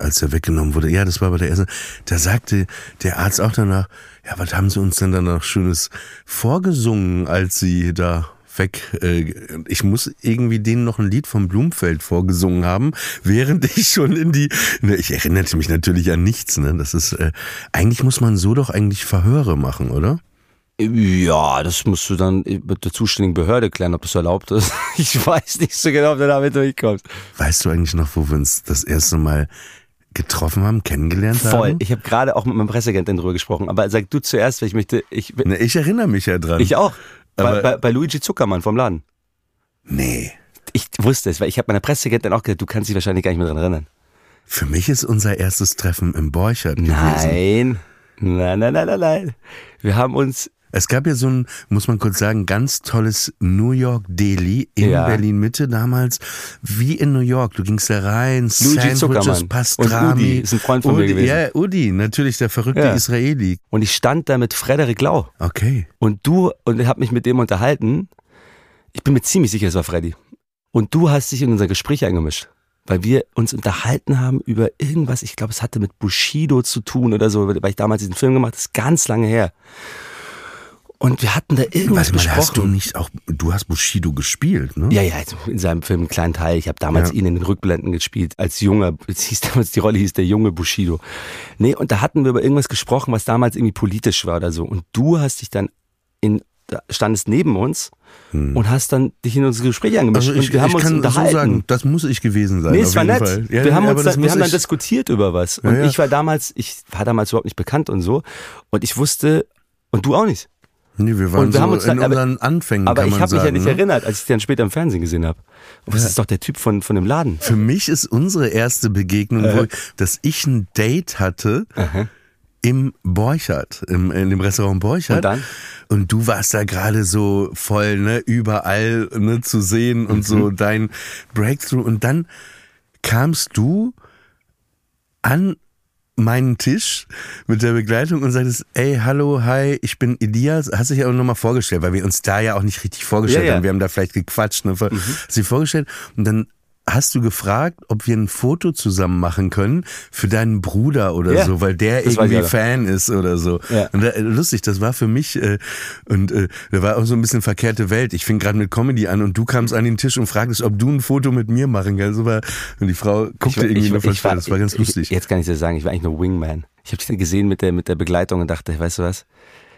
als er weggenommen wurde. Ja, das war bei der ersten. Da sagte der Arzt auch danach, ja, was haben sie uns denn danach Schönes vorgesungen, als sie da weg. Äh, ich muss irgendwie denen noch ein Lied vom Blumfeld vorgesungen haben, während *laughs* ich schon in die. Ne, ich erinnerte mich natürlich an nichts. Ne, das ist. Äh, eigentlich muss man so doch eigentlich Verhöre machen, oder? Ja, das musst du dann mit der zuständigen Behörde klären, ob das erlaubt ist. *laughs* Ich weiß nicht so genau, ob du damit durchkommst. Weißt du eigentlich noch, wo wir uns das erste Mal getroffen haben, kennengelernt Voll. haben? Ich habe gerade auch mit meinem Presseagenten drüber gesprochen, aber sag du zuerst, weil ich möchte, ich, Ne, ich erinnere mich ja dran. ich auch. Bei, bei, bei Luigi Zuckermann vom Laden. nee. Ich wusste es, weil ich habe meiner Presseagentin auch gesagt, du kannst dich wahrscheinlich gar nicht mehr dran erinnern. Für mich ist unser erstes Treffen im Borchert gewesen. Nein. Nein, nein, nein, nein, nein. Wir haben uns, Es gab ja so ein, muss man kurz sagen, ganz tolles New York Deli in Ja. Berlin Mitte damals, wie in New York. Du gingst da rein, Luigi Sandwiches. Pastrami. Und Udi ist ein Freund von mir Udi, gewesen. Ja, Udi, natürlich der verrückte Ja. Israeli. und ich stand da mit Frederik Lau. Okay. Und du, und ich habe mich mit dem unterhalten. Ich bin mir ziemlich sicher, es war Freddy. Und du hast dich in unser Gespräch eingemischt. Weil wir uns unterhalten haben über irgendwas, ich glaube, es hatte mit Bushido zu tun oder so, weil ich damals diesen Film gemacht habe, das ist ganz lange her. Und wir hatten da irgendwas Warte mal, besprochen. hast du nicht auch, du hast Bushido gespielt, ne? Ja, ja, also in seinem Film einen kleinen Teil. Ich habe damals Ja. ihn in den Rückblenden gespielt, als junger, *laughs* es hieß damals, die Rolle hieß der junge Bushido. Nee, und da hatten wir über irgendwas gesprochen, was damals irgendwie politisch war oder so. Und du hast dich dann in, da standest neben uns und hast dann dich in unser Gespräch angemischt. Hm. Also ich, und wir haben ich uns kann so unterhalten. sagen, das muss ich gewesen sein. Nee, es war nett. Fall. Ja, wir haben, uns dann, wir haben dann diskutiert über was. Und ja. ich war damals, ich war damals überhaupt nicht bekannt und so. Und ich wusste, und du auch nicht. Nee, wir waren Und wir so haben uns in dann- aber- unseren Anfängen, Aber ich habe mich ja nicht ne? erinnert, als ich dann später im Fernsehen gesehen habe. Was Ja. ist doch der Typ von, von dem Laden? Für mich ist unsere erste Begegnung, wo, dass ich ein Date hatte im Borchert, im, in dem Restaurant Borchert. Und dann? Und du warst da gerade so voll, ne, überall ne, zu sehen und so Mhm. dein Breakthrough. Und dann kamst du an meinen Tisch mit der Begleitung und sagtest, ey, hallo, hi, ich bin Elias. Hast dich ja auch nochmal vorgestellt, weil wir uns da ja auch nicht richtig vorgestellt Ja, ja. haben. Wir haben da vielleicht gequatscht, ne? Hast dich vorgestellt und dann hast du gefragt, ob wir ein Foto zusammen machen können für deinen Bruder oder Ja, so, weil der ich irgendwie. Fan ist oder so. Ja. Und da, lustig, das war für mich äh, und äh, da war auch so ein bisschen verkehrte Welt. Ich fing gerade mit Comedy an und du kamst an den Tisch und fragtest, ob du ein Foto mit mir machen kannst. Und die Frau guckte war- irgendwie nur war- verstanden. Das war ganz ich, lustig. Jetzt kann ich dir sagen, ich war eigentlich nur Wingman. Ich habe dich dann gesehen mit der, mit der Begleitung und dachte, weißt du was?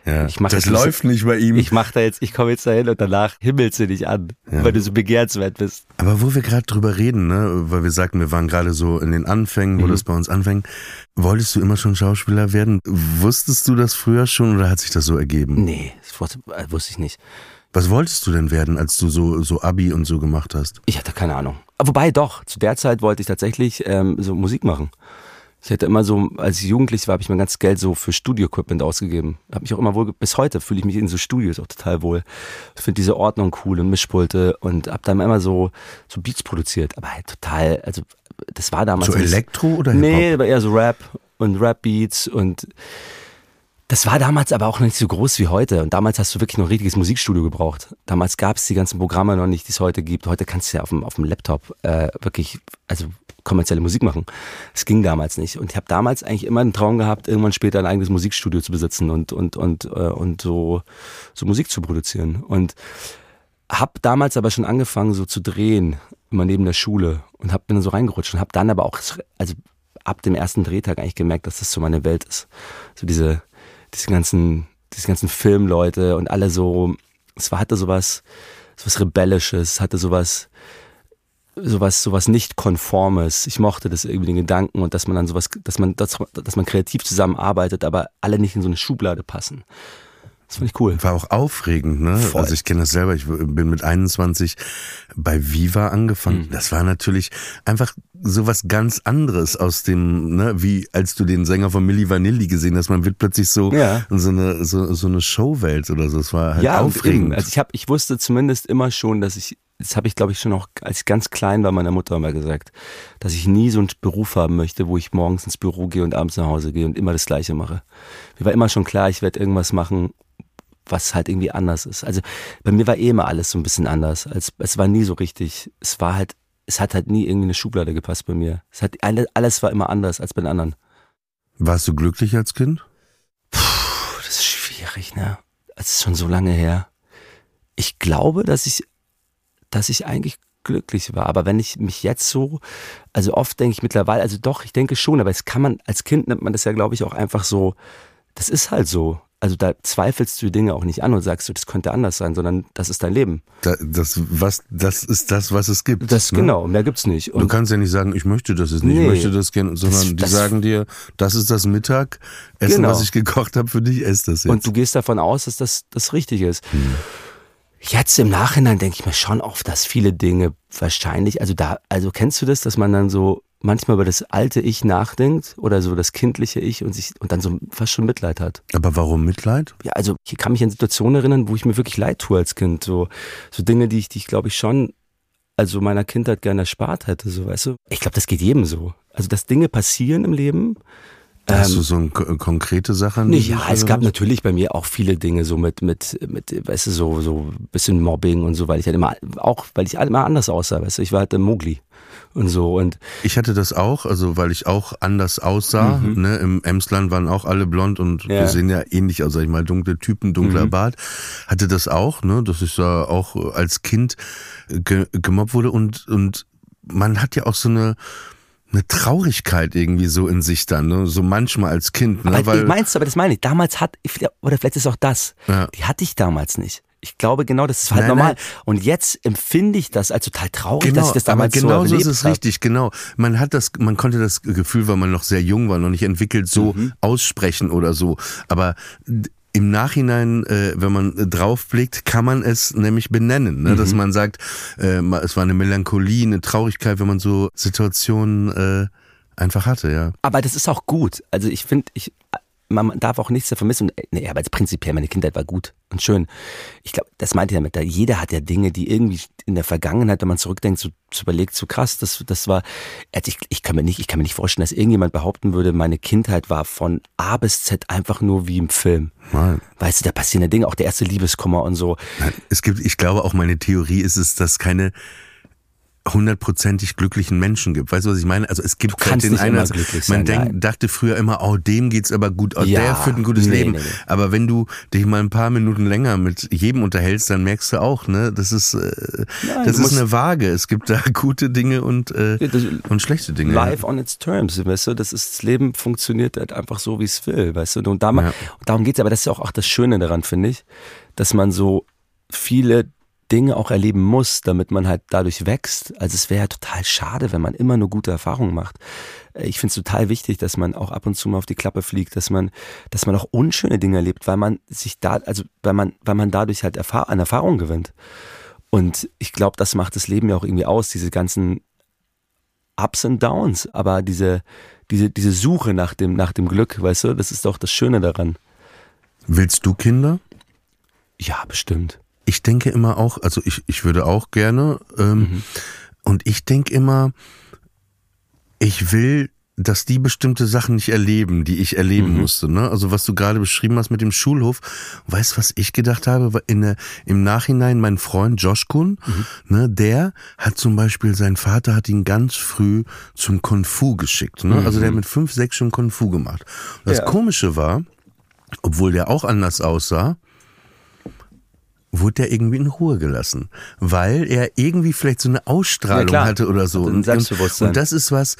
Ja. ich mach das jetzt läuft nicht bei ihm. Ich mach da jetzt, ich komme jetzt dahin und danach himmelst du dich an, weil du so begehrenswert bist. Aber wo wir gerade drüber reden, ne, weil wir sagten, wir waren gerade so in den Anfängen, Mhm. wo das bei uns anfängt. Wolltest du immer schon Schauspieler werden? Wusstest du das früher schon oder hat sich das so ergeben? Nee, das wusste, äh, wusste ich nicht. Was wolltest du denn werden, als du so, so Abi und so gemacht hast? Ich hatte keine Ahnung. Aber Wobei doch, zu der Zeit wollte ich tatsächlich ähm, so Musik machen. Ich hätte immer so, als ich jugendlich war, habe ich mein ganzes Geld so für Studio-Equipment ausgegeben. Habe mich auch immer wohl, bis heute fühle ich mich in so Studios auch total wohl. Ich finde diese Ordnung cool und Mischpulte und habe dann immer so, so Beats produziert. Aber halt total, also das war damals So Elektro oder Hip-Hop? Nee, aber eher so Rap und Rap-Beats und Das war damals aber auch nicht so groß wie heute. Und damals hast du wirklich noch ein richtiges Musikstudio gebraucht. Damals gab es die ganzen Programme noch nicht, die es heute gibt. Heute kannst du ja auf dem, auf dem Laptop äh, wirklich, also kommerzielle Musik machen. Es ging damals nicht. Und ich habe damals eigentlich immer einen Traum gehabt, irgendwann später ein eigenes Musikstudio zu besitzen und, und, und, äh, und so, so Musik zu produzieren. Und habe damals aber schon angefangen, so zu drehen, immer neben der Schule. Und hab, bin dann so reingerutscht und habe dann aber auch, also ab dem ersten Drehtag eigentlich gemerkt, dass das so meine Welt ist. So diese diese ganzen, diese ganzen Filmleute und alle so, es war, hatte sowas, sowas Rebellisches, hatte sowas, sowas, sowas nicht konformes. Ich mochte das irgendwie den Gedanken und dass man dann sowas, dass man, dass, dass man kreativ zusammenarbeitet, aber alle nicht in so eine Schublade passen. Das fand ich cool. War auch aufregend, ne? Voll. Also ich kenne das selber. Ich bin mit 21 bei Viva angefangen. Mhm. Das war natürlich einfach sowas ganz anderes aus dem, ne, wie als du den Sänger von Milli Vanilli gesehen hast. Man wird plötzlich so ja. so eine so, so eine Showwelt oder so. Es war halt ja, aufregend. Also ich habe, ich wusste zumindest immer schon, dass ich das habe ich, glaube ich, schon auch als ich ganz klein war meiner Mutter immer gesagt, dass ich nie so einen Beruf haben möchte, wo ich morgens ins Büro gehe und abends nach Hause gehe und immer das Gleiche mache. Mir war immer schon klar, ich werde irgendwas machen, was halt irgendwie anders ist. Also bei mir war eh immer alles so ein bisschen anders. Als, es war nie so richtig. Es war halt, es hat halt nie irgendwie eine Schublade gepasst bei mir. Es hat alles, war immer anders als bei den anderen. Warst du glücklich als Kind? Puh, das ist schwierig, ne? Es ist schon so lange her. Ich glaube, dass ich, dass ich eigentlich glücklich war. Aber wenn ich mich jetzt so, also oft denke ich mittlerweile, also doch, ich denke schon, aber es kann man, als Kind nimmt man das ja, glaube ich, auch einfach so, das ist halt so also da zweifelst du Dinge auch nicht an und sagst du, das könnte anders sein, sondern das ist dein Leben. Da, das, was, das ist das, was es gibt. Das ne? genau, mehr gibt's nicht. Und du kannst ja nicht sagen, ich möchte das jetzt nicht, nee, ich möchte das gerne, sondern das, die das, sagen dir, das ist das Mittagessen, genau. was ich gekocht habe für dich, ess das jetzt. Und du gehst davon aus, dass das das richtig ist. Hm. Jetzt im Nachhinein denke ich mir schon oft, dass viele Dinge wahrscheinlich, also da, also kennst du das, dass man dann so manchmal über das alte Ich nachdenkt oder so das kindliche Ich und sich und dann so fast schon Mitleid hat. Aber warum Mitleid? Ja, also ich kann mich an Situationen erinnern, wo ich mir wirklich leid tue als Kind. So, so Dinge, die ich, die ich glaube ich schon, also meiner Kindheit gerne erspart hätte, so weißt du. Ich glaube, das geht jedem so. Also dass Dinge passieren im Leben, Hast ähm, du so eine konkrete Sache? Nee, ja, es gab natürlich bei mir auch viele Dinge so mit, mit, mit, weißt du, so, so bisschen Mobbing und so, weil ich halt immer, auch, weil ich immer anders aussah, weißt du, ich war halt der Mogli und so und. Ich hatte das auch, also, weil ich auch anders aussah, mhm. ne, im Emsland waren auch alle blond und ja. wir sehen ja ähnlich aus, sag ich mal, dunkle Typen, dunkler mhm. Bart. Hatte das auch, ne, dass ich da auch als Kind ge gemobbt wurde und, und man hat ja auch so eine, eine Traurigkeit irgendwie so in sich dann, ne? so manchmal als Kind. Ne? Aber Weil, meinst du, aber das meine ich, damals hat, oder vielleicht ist auch das, ja. die hatte ich damals nicht. Ich glaube genau, das ist halt nein, normal. Nein. Und jetzt empfinde ich das als total traurig, genau, dass ich das damals aber genau so ist es hab. richtig, genau. Man hat das, man konnte das Gefühl, weil man noch sehr jung war, noch nicht entwickelt, so mhm. aussprechen oder so. Aber im Nachhinein, äh, wenn man draufblickt, kann man es nämlich benennen, ne? Mhm. dass man sagt, äh, es war eine Melancholie, eine Traurigkeit, wenn man so Situationen äh, einfach hatte, ja. Aber das ist auch gut. Also ich finde, ich man darf auch nichts davon missen. Nee, aber prinzipiell, meine Kindheit war gut und schön. Ich glaube, das meinte ich damit. Jeder hat ja Dinge, die irgendwie in der Vergangenheit, wenn man zurückdenkt, so, so überlegt, so krass, das, das war, also ich, ich kann mir nicht, ich kann mir nicht vorstellen, dass irgendjemand behaupten würde, meine Kindheit war von A bis Z einfach nur wie im Film. Nein. Weißt du, da passieren ja Dinge, auch der erste Liebeskummer und so. Es gibt, ich glaube auch meine Theorie ist es, dass keine, hundertprozentig glücklichen Menschen gibt. Weißt du, was ich meine? Also es gibt kannst den einen, man denk, dachte früher immer, oh, dem geht's aber gut, oh, ja, der führt ein gutes nee, Leben. Nee, nee. Aber wenn du dich mal ein paar Minuten länger mit jedem unterhältst, dann merkst du auch, ne, das ist, äh, Nein, das ist eine Waage. Es gibt da *laughs* gute Dinge und, äh, und schlechte Dinge. Life on its terms, weißt du, das ist, das Leben funktioniert halt einfach so, wie es will, weißt du. Und darum, ja. darum geht's, aber das ist ja auch, auch das Schöne daran, finde ich, dass man so viele Dinge auch erleben muss, damit man halt dadurch wächst. Also es wäre ja total schade, wenn man immer nur gute Erfahrungen macht. Äh, ich finde es total wichtig, dass man auch ab und zu mal auf die Klappe fliegt, dass man, dass man auch unschöne Dinge erlebt, weil man sich da, also weil man, weil man dadurch halt Erfahr an Erfahrung gewinnt. Und ich glaube, das macht das Leben ja auch irgendwie aus, diese ganzen Ups und Downs, aber diese, diese, diese Suche nach dem, nach dem Glück, weißt du, das ist doch das Schöne daran. Willst du Kinder? Ja, bestimmt ich denke immer auch, also ich, ich würde auch gerne, ähm, mhm. und ich denke immer, ich will dass die bestimmte Sachen nicht erleben, die ich erleben Mhm. musste. Ne? Also was du gerade beschrieben hast mit dem Schulhof, weißt was ich gedacht habe? In der, Im Nachhinein, mein Freund Josh Kun, Mhm. ne, der hat zum Beispiel, sein Vater hat ihn ganz früh zum Kung Fu geschickt. Ne? Also der hat mit fünf, sechs schon Kung Fu gemacht. Und das Mhm. Ja. Komische war, obwohl der auch anders aussah, wurde der irgendwie in Ruhe gelassen, weil er irgendwie vielleicht so eine Ausstrahlung Ja, hatte oder so. Und- Selbstbewusstsein. Und das ist was,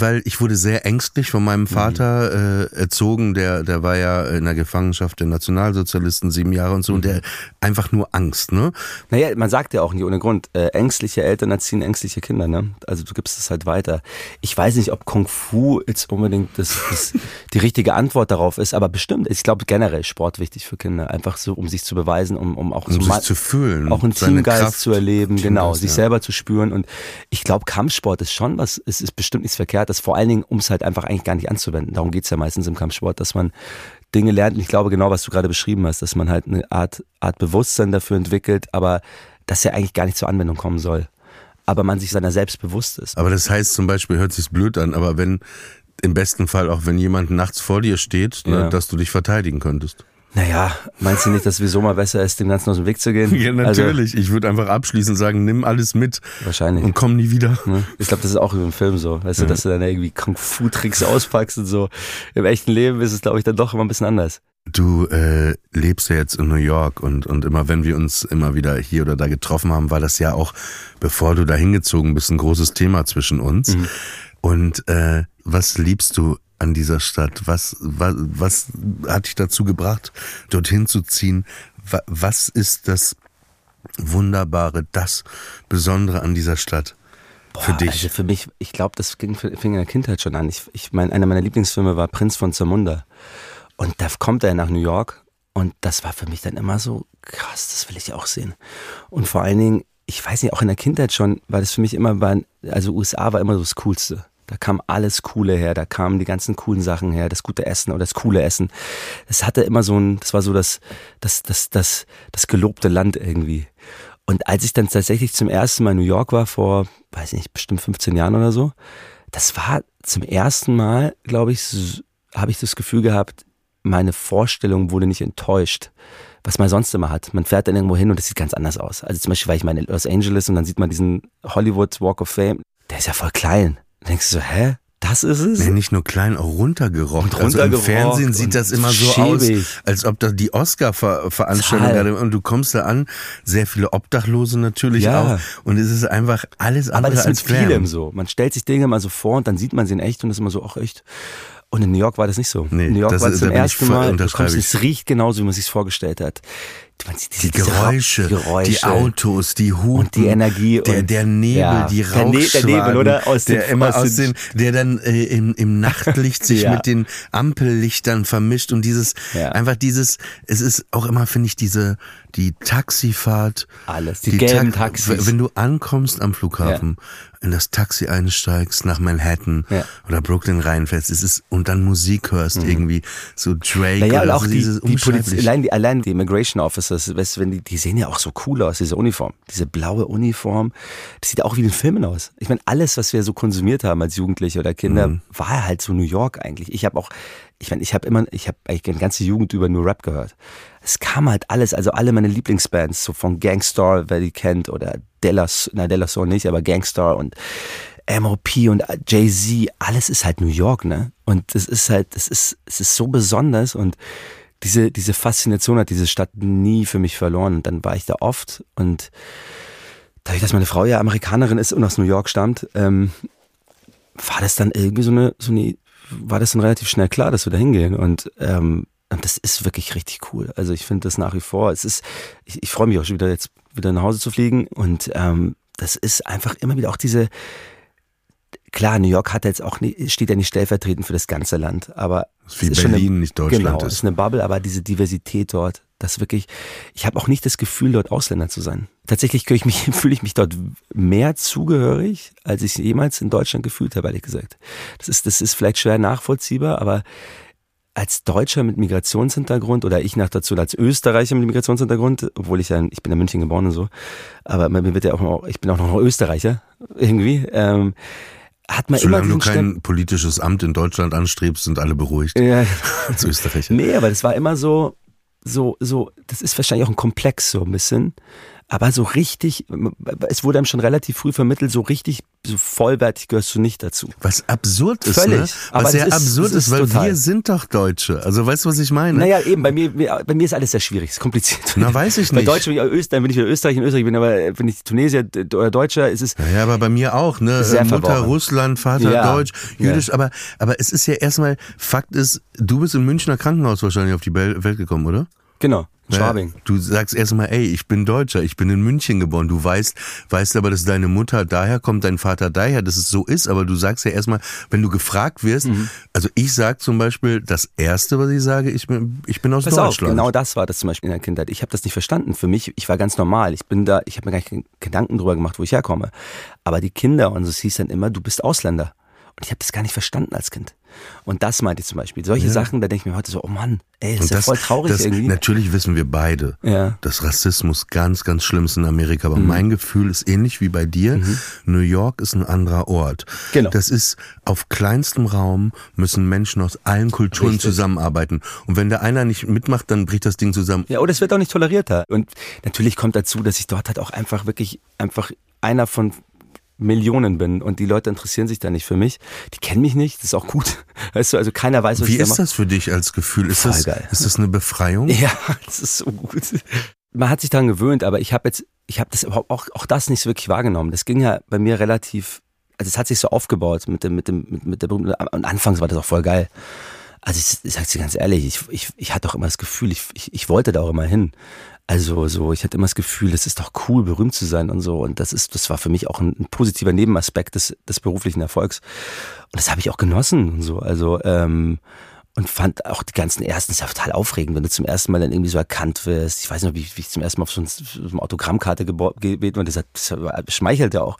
weil ich wurde sehr ängstlich von meinem Vater äh, erzogen, der der war ja in der Gefangenschaft der Nationalsozialisten sieben Jahre und so und der einfach nur Angst, ne? Naja, man sagt ja auch nicht ohne Grund, äh, ängstliche Eltern erziehen ängstliche Kinder, ne? Also du gibst es halt weiter. Ich weiß nicht, ob Kung Fu jetzt unbedingt das, das *laughs* die richtige Antwort darauf ist, aber bestimmt. Ich glaube generell Sport wichtig für Kinder, einfach so, um sich zu beweisen, um, um auch Um so sich zu fühlen, auch einen Teamgeist Kraft, zu erleben, genau, sich ja. selber zu spüren. Und ich glaube, Kampfsport ist schon was, es ist bestimmt nichts Verkehrtes, vor allen Dingen, um es halt einfach eigentlich gar nicht anzuwenden. Darum geht's ja meistens im Kampfsport, dass man Dinge lernt. Und ich glaube genau, was du gerade beschrieben hast, dass man halt eine Art, Art Bewusstsein dafür entwickelt, aber dass er eigentlich gar nicht zur Anwendung kommen soll. Aber man sich seiner selbst bewusst ist. Aber das heißt zum Beispiel, hört sich blöd an, aber wenn im besten Fall auch wenn jemand nachts vor dir steht, ne, Ja. dass du dich verteidigen könntest. Naja, meinst du nicht, dass sowieso mal besser ist, dem Ganzen aus dem Weg zu gehen? *laughs* Ja, natürlich. ich würde einfach abschließend sagen, nimm alles mit Also, wahrscheinlich. und komm nie wieder. Ne? Ich glaube, das ist auch im Film so, weißt du, dass du dann irgendwie Kung-Fu-Tricks auspackst und so. Im echten Leben ist es, glaube ich, dann doch immer ein bisschen anders. Du äh, lebst ja jetzt in New York und, und immer wenn wir uns immer wieder hier oder da getroffen haben, war das ja auch, bevor du da hingezogen bist, ein großes Thema zwischen uns. Und äh, was liebst du an dieser Stadt? Was, was, was hat dich dazu gebracht, dorthin zu ziehen? Wa- Was ist das Wunderbare, das Besondere an dieser Stadt? für Boah, dich? Also für mich, ich glaube, das ging, fing in der Kindheit schon an. Ich, ich meine, einer meiner Lieblingsfilme war Prinz von Zamunda. Und da kommt er nach New York und das war für mich dann immer so krass, das will ich auch sehen. Und vor allen Dingen, ich weiß nicht, auch in der Kindheit schon, weil das für mich immer war, also USA war immer so das Coolste. Da kam alles Coole her, da kamen die ganzen coolen Sachen her, das gute Essen oder das coole Essen. Das hatte immer so ein, das war so das, das, das, das, das gelobte Land irgendwie. Und als ich dann tatsächlich zum ersten Mal in New York war, vor, weiß nicht, bestimmt 15 Jahren oder so, das war zum ersten Mal, glaube ich, s- habe ich das Gefühl gehabt, meine Vorstellung wurde nicht enttäuscht, was man sonst immer hat. Man fährt dann irgendwo hin und das sieht ganz anders aus. Also zum Beispiel war ich mal in Los Angeles und dann sieht man diesen Hollywood Walk of Fame, der ist ja voll klein. Denkst du so, hä? Das ist es? Nee, nicht nur klein, auch runtergerockt. Und also im runtergerockt Fernsehen sieht das immer so schäbig. aus, als ob da die Oscar-Veranstaltung gerade und du kommst da an, sehr viele Obdachlose natürlich Ja. auch und es ist einfach alles Aber andere das ist mit als vielem so. Man stellt sich Dinge mal so vor und dann sieht man sie in echt und ist immer so, ach echt. Und in New York war das nicht so. Nee, in New York das war ist- zum ersten Mal, du kommst, es riecht genauso, wie man sich vorgestellt hat. Die Geräusche, Geräusche, die Autos, die Hupen und die Energie der, und- der Nebel, Ja. die Der Ne- der Rauchschwaden, Nebel, oder? Aus der den- immer aus den- der dann äh, im, im Nachtlicht *laughs* sich Ja. mit den Ampellichtern vermischt und dieses Ja. einfach dieses, es ist auch immer finde ich diese die Taxifahrt, Alles, die gelben Ta- Taxis. Wenn du ankommst am Flughafen, in das Taxi einsteigst nach Manhattan Ja. oder Brooklyn reinfährst, es ist und dann Musik hörst irgendwie so Drake Naja, oder auch so die, die Poliz unbeschreiblich. allein, die, allein die Immigration Officers, weißt wenn die, die sehen ja auch so cool aus, diese Uniform. Diese blaue Uniform, das sieht auch wie in Filmen aus. Ich meine, alles, was wir so konsumiert haben als Jugendliche oder Kinder, Mhm. war halt so New York eigentlich. Ich habe auch, ich meine, ich habe immer, ich habe eigentlich meine ganze Jugend über nur Rap gehört. Es kam halt alles, also alle meine Lieblingsbands, so von Gangstar, wer die kennt, oder Della, na Della Soul nicht, aber Gangstar und MOP und Jay-Z, alles ist halt New York, ne? Und das ist halt, das ist, es ist so besonders und diese, diese Faszination hat diese Stadt nie für mich verloren. Und dann war ich da oft und dadurch, dass meine Frau ja Amerikanerin ist und aus New York stammt, ähm, war das dann irgendwie so eine, so eine, war das dann relativ schnell klar, dass wir da hingehen. Und, ähm, das ist wirklich richtig cool. Also ich finde das nach wie vor. Es ist, ich, ich freue mich auch schon wieder jetzt wieder nach Hause zu fliegen. Und ähm, das ist einfach immer wieder auch diese, klar, New York hat jetzt auch nie, steht ja nicht stellvertretend für das ganze Land, aber Das ist wie es schon Berlin eine, nicht Deutschland genau, ist. es ist eine Bubble, aber diese Diversität dort, das wirklich, ich habe auch nicht das Gefühl, dort Ausländer zu sein. Tatsächlich fühle ich mich, *laughs* fühle ich mich dort mehr zugehörig, als ich jemals in Deutschland gefühlt habe, ehrlich gesagt. Das ist, das ist vielleicht schwer nachvollziehbar, aber als Deutscher mit Migrationshintergrund oder ich nach dazu als Österreicher mit Migrationshintergrund, obwohl ich ja, ich bin in München geboren und so, aber mir wird ja auch noch, ich bin auch noch Österreicher irgendwie. Ähm, hat man Solange immer du kein Stempel. politisches Amt in Deutschland anstrebst, sind alle beruhigt. Ja, Als *laughs* Österreicher. Nee, aber das war immer so, so, so, das ist wahrscheinlich auch ein Komplex so ein bisschen. Aber so richtig, es wurde einem schon relativ früh vermittelt, so richtig, so vollwertig gehörst du nicht dazu. Was absurd ist, Völlig. ne? Aber Was sehr ist- absurd ist, weil total. wir sind doch Deutsche. Also weißt du, was ich meine? Naja, eben, bei mir, bei mir ist alles sehr schwierig, es ist kompliziert. Na, weiß ich Bei nicht. Deutsch bin ich Österreich, bin ich wieder Österreich, in Österreich bin aber, bin ich Tunesier oder Deutscher, es ist, Ja, aber bei mir auch, ne? Sehr Äh, Mutter verworren. Russland, Vater Ja. Deutsch, Jüdisch, aber, aber es ist ja erstmal, Fakt ist, du bist im Münchner Krankenhaus wahrscheinlich auf die Welt gekommen, oder? genau, Ja, Schwabing. Du sagst erstmal, ey, ich bin Deutscher, ich bin in München geboren. Du weißt, weißt aber, dass deine Mutter daher kommt, dein Vater daher, dass es so ist, aber du sagst ja erstmal, wenn du gefragt wirst, Mhm. also ich sag zum Beispiel, das erste, was ich sage, ich bin, ich bin aus Pass auf, Deutschland. genau das war das zum Beispiel in der Kindheit. Ich habe das nicht verstanden. Für mich, ich war ganz normal. Ich bin da, ich habe mir gar keine Gedanken drüber gemacht, wo ich herkomme. Aber die Kinder, und es hieß dann immer, du bist Ausländer. Und ich habe das gar nicht verstanden als Kind. Und das meinte ich zum Beispiel. Solche Sachen, da denke ich mir heute so, oh Mann, ey, das ist ja voll traurig das, irgendwie. Natürlich wissen wir beide, Ja. Mhm. dass Rassismus ganz, ganz schlimm ist in Amerika. Aber mein Gefühl ist ähnlich wie bei dir. New York ist ein anderer Ort. Genau. Das ist auf kleinstem Raum müssen Menschen aus allen Kulturen Richtig. zusammenarbeiten. Und wenn da einer nicht mitmacht, dann bricht das Ding zusammen. Ja, oder es wird auch nicht tolerierter. Und natürlich kommt dazu, dass ich dort halt auch einfach wirklich einfach einer von Millionen bin und die Leute interessieren sich da nicht für mich. Die kennen mich nicht, das ist auch gut. *laughs* Weißt du, also keiner weiß, was Wie ich da ist mache. das für dich als Gefühl? Ist Voll das, geil. ist das eine Befreiung? *laughs* Ja, das ist so gut. Man hat sich daran gewöhnt, aber ich habe jetzt, ich habe das überhaupt auch, auch das nicht so wirklich wahrgenommen. Das ging ja bei mir relativ, also es hat sich so aufgebaut mit dem, mit dem, mit, mit der berühmten, und anfangs war das auch voll geil. Also ich, ich sag's dir ganz ehrlich, ich, ich, ich hatte auch immer das Gefühl, ich, ich, ich wollte da auch immer hin. Also so, ich hatte immer das Gefühl, es ist doch cool, berühmt zu sein und so. Und das ist, das war für mich auch ein, ein positiver Nebenaspekt des, des beruflichen Erfolgs. Und das habe ich auch genossen und so. Also ähm, und fand auch die ganzen ersten ist ja total aufregend, wenn du zum ersten Mal dann irgendwie so erkannt wirst. Ich weiß noch, wie, wie ich zum ersten Mal auf so, ein, so eine Autogrammkarte gebeten und das, hat, das schmeichelt ja auch.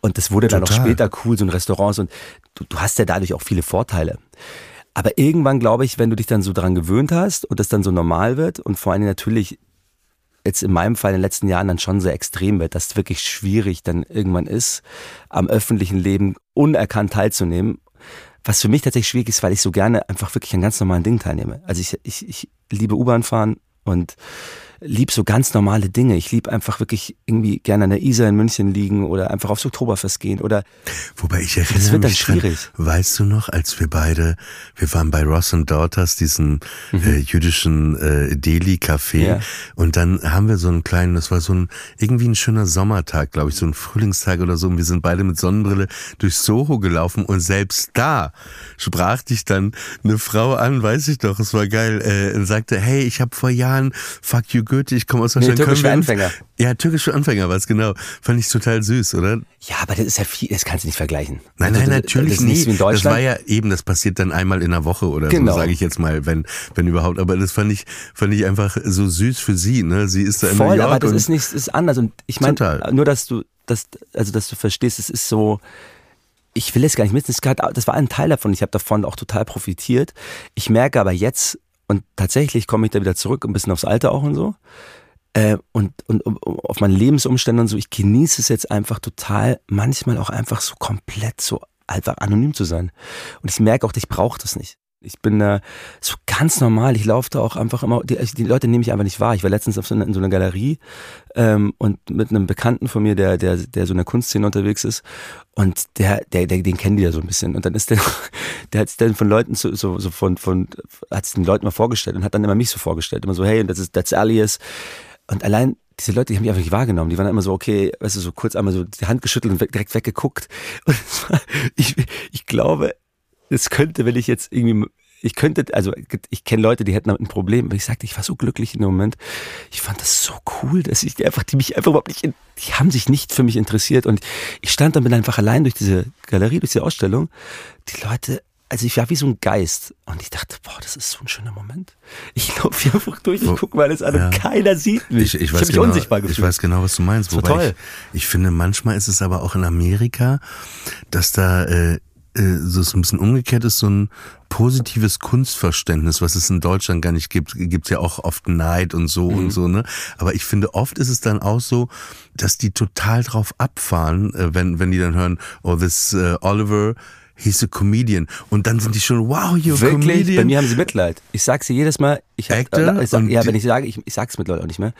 Und das wurde dann auch Total. später cool, so in Restaurants und du, du hast ja dadurch auch viele Vorteile. Aber irgendwann glaube ich, wenn du dich dann so dran gewöhnt hast und das dann so normal wird und vor allem natürlich jetzt in meinem Fall in den letzten Jahren dann schon sehr extrem wird, dass es wirklich schwierig dann irgendwann ist, am öffentlichen Leben unerkannt teilzunehmen. Was für mich tatsächlich schwierig ist, weil ich so gerne einfach wirklich an ganz normalen Dingen teilnehme. Also ich, ich, ich liebe U-Bahn fahren und lieb so ganz normale Dinge. Ich lieb einfach wirklich irgendwie gerne an der Isar in München liegen oder einfach aufs Oktoberfest gehen oder Wobei ich erinnere Das wird dann mich dran, schwierig. weißt du noch, als wir beide, wir waren bei Ross and Daughters, diesem äh, jüdischen äh, Deli-Café Mhm. Ja. und dann haben wir so einen kleinen, das war so ein, irgendwie ein schöner Sommertag, glaube ich, so ein Frühlingstag oder so und wir sind beide mit Sonnenbrille durch Soho gelaufen und selbst da sprach dich dann eine Frau an, weiß ich doch, es war geil, äh, und sagte, hey, ich habe vor Jahren Fuck you Goethe, ich komme aus Nee, Deutschland. türkisch für Anfänger. Ja, türkisch für Anfänger war es, genau. Fand ich total süß, oder? ja, aber das ist ja viel, das kannst du nicht vergleichen. Nein, Also nein, das- natürlich das ist nicht wie in das Deutschland. war ja eben, das passiert dann einmal in der Woche oder Genau. so, sage ich jetzt mal, wenn, wenn überhaupt. Aber das fand ich, fand ich einfach so süß für sie. Ne? Sie ist da in New Voll, York aber das ist nicht, das ist anders. Und ich meine, nur dass du, das, also dass du verstehst, es ist so, ich will es gar nicht missen, das war ein Teil davon, ich habe davon auch total profitiert. Ich merke aber jetzt, und tatsächlich komme ich da wieder zurück, ein bisschen aufs Alter auch und so, äh, und, und um, auf meine Lebensumstände und so, ich genieße es jetzt einfach total, manchmal auch einfach so komplett so einfach anonym zu sein. Und ich merke auch, ich brauche das nicht. Ich bin äh, so ganz normal. Ich laufe da auch einfach immer. Die, die Leute nehme ich einfach nicht wahr. Ich war letztens auf so einer, in so einer Galerie ähm, und mit einem Bekannten von mir, der, der, der so in der Kunstszene unterwegs ist. Und der, der, der, den kennen die ja so ein bisschen. Und dann ist der, *laughs* der hat sich dann von Leuten so, so, so von, von, hat es den Leuten mal vorgestellt und hat dann immer mich so vorgestellt. Immer so, hey, und das ist, that's Alias. Und allein diese Leute, die haben mich einfach nicht wahrgenommen. Die waren immer so, okay, weißt du, so kurz einmal so die Hand geschüttelt und direkt weggeguckt. *laughs* Und es war, ich, ich glaube, es könnte, wenn ich jetzt irgendwie, ich könnte, also ich kenne Leute, die hätten damit ein Problem, aber ich sagte, ich war so glücklich in dem Moment. Ich fand das so cool, dass ich die einfach, die mich einfach überhaupt nicht, in- die haben sich nicht für mich interessiert und ich stand dann bin einfach allein durch diese Galerie, durch diese Ausstellung. Die Leute, also ich war wie so ein Geist und ich dachte, boah, das ist so ein schöner Moment. Ich laufe hier einfach durch, ich gucke mir alles an ja. und keiner sieht mich. Ich, ich, hab weiß mich genau, unsichtbar ich gefühlt. weiß genau, was du meinst. Wobei toll. ich, ich finde, manchmal ist es aber auch in Amerika, dass da äh, so ist ein bisschen umgekehrt ist, so ein positives Kunstverständnis, was es in Deutschland gar nicht gibt. Gibt's ja auch oft Neid und so Mhm. und so, ne? Aber ich finde, oft ist es dann auch so, dass die total drauf abfahren, äh, wenn, wenn die dann hören, oh, this uh, Oliver, he's a comedian. Und dann sind die schon, wow, you're a Wirklich? comedian. Bei mir haben sie Mitleid. Ich sag's sie jedes Mal. Ich hab, Actor? ich sag, ja, wenn ich sage, ich, ich sag's mittlerweile auch nicht mehr.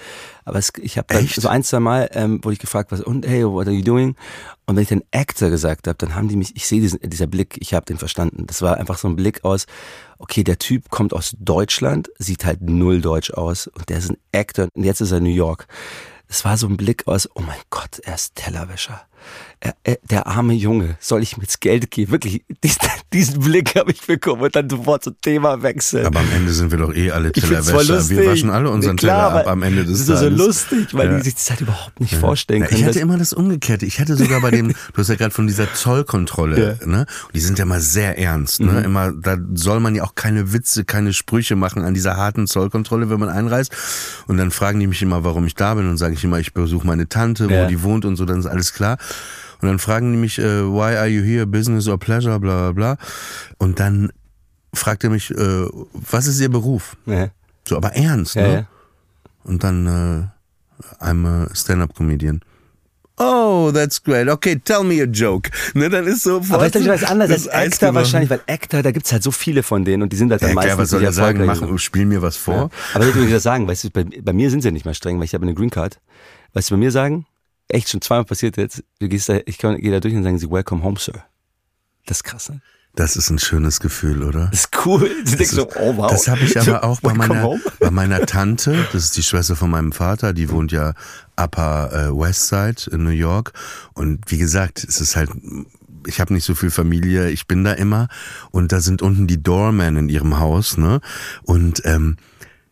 Aber es, ich habe so ein, zwei Mal ähm, wurde ich gefragt, was und hey, what are you doing? Und wenn ich dann Actor gesagt habe, dann haben die mich, ich sehe diesen, dieser Blick, ich habe den verstanden. Das war einfach so ein Blick aus, okay, der Typ kommt aus Deutschland, sieht halt null deutsch aus und der ist ein Actor und jetzt ist er in New York. Es war so ein Blick aus, oh mein Gott, er ist Tellerwäscher. Er, er, der arme Junge, soll ich jetzt Geld geben? Wirklich, diesen, *laughs* diesen Blick habe ich bekommen und dann sofort zum Thema wechseln. Aber am Ende sind wir doch eh alle Tellerwäscher. lustig. Wir waschen alle unseren Ja, klar, Teller ab am Ende des Das ist so Tages. lustig, weil Ja. die sich das halt überhaupt nicht vorstellen Ja, können. ich hatte immer das Umgekehrte. Ich hatte sogar bei dem, *laughs* du hast ja gerade von dieser Zollkontrolle, ne? Und die sind ja mal sehr ernst, Mhm. ne? Immer, da soll man ja auch keine Witze, keine Sprüche machen an dieser harten Zollkontrolle, wenn man einreist. Und dann fragen die mich immer, warum ich da bin. Und sage ich immer, ich besuche meine Tante, wo Ja. die wohnt und so, dann ist alles klar. Und dann fragen die mich, äh, why are you here, business or pleasure, bla bla bla. Und dann fragt er mich, äh, was ist ihr Beruf? ja, So, aber ernst, ja, ne? ja. Und dann, äh, I'm a Stand-Up-Comedian. Oh, that's great. Okay, tell me a joke. Ne, dann ist so. Aber ist doch was anderes das als Actor wahrscheinlich, weil Actor, da gibt's halt so viele von denen und die sind halt dann Ja, meistens klar, was soll nicht er sagen? Mach, spiel mir was vor. Ja. Aber ich wieder sagen, weißt du, bei, bei mir sind sie ja nicht mal streng, weil ich habe eine Green Card. Weißt du, bei mir sagen, echt schon zweimal passiert jetzt, du gehst da, ich kann, gehe da durch und sagen sie, welcome home, sir. Das ist krass, ne? Das ist ein schönes Gefühl, oder? Das ist cool. Du denkst so, oh wow. Das habe ich aber *laughs* auch bei meiner, bei meiner Tante, das ist die Schwester von meinem Vater, die wohnt ja Upper äh, West Side in New York. Und wie gesagt, es ist halt, ich habe nicht so viel Familie, ich bin da immer. Und da sind unten die Doormen in ihrem Haus, ne? Und ähm,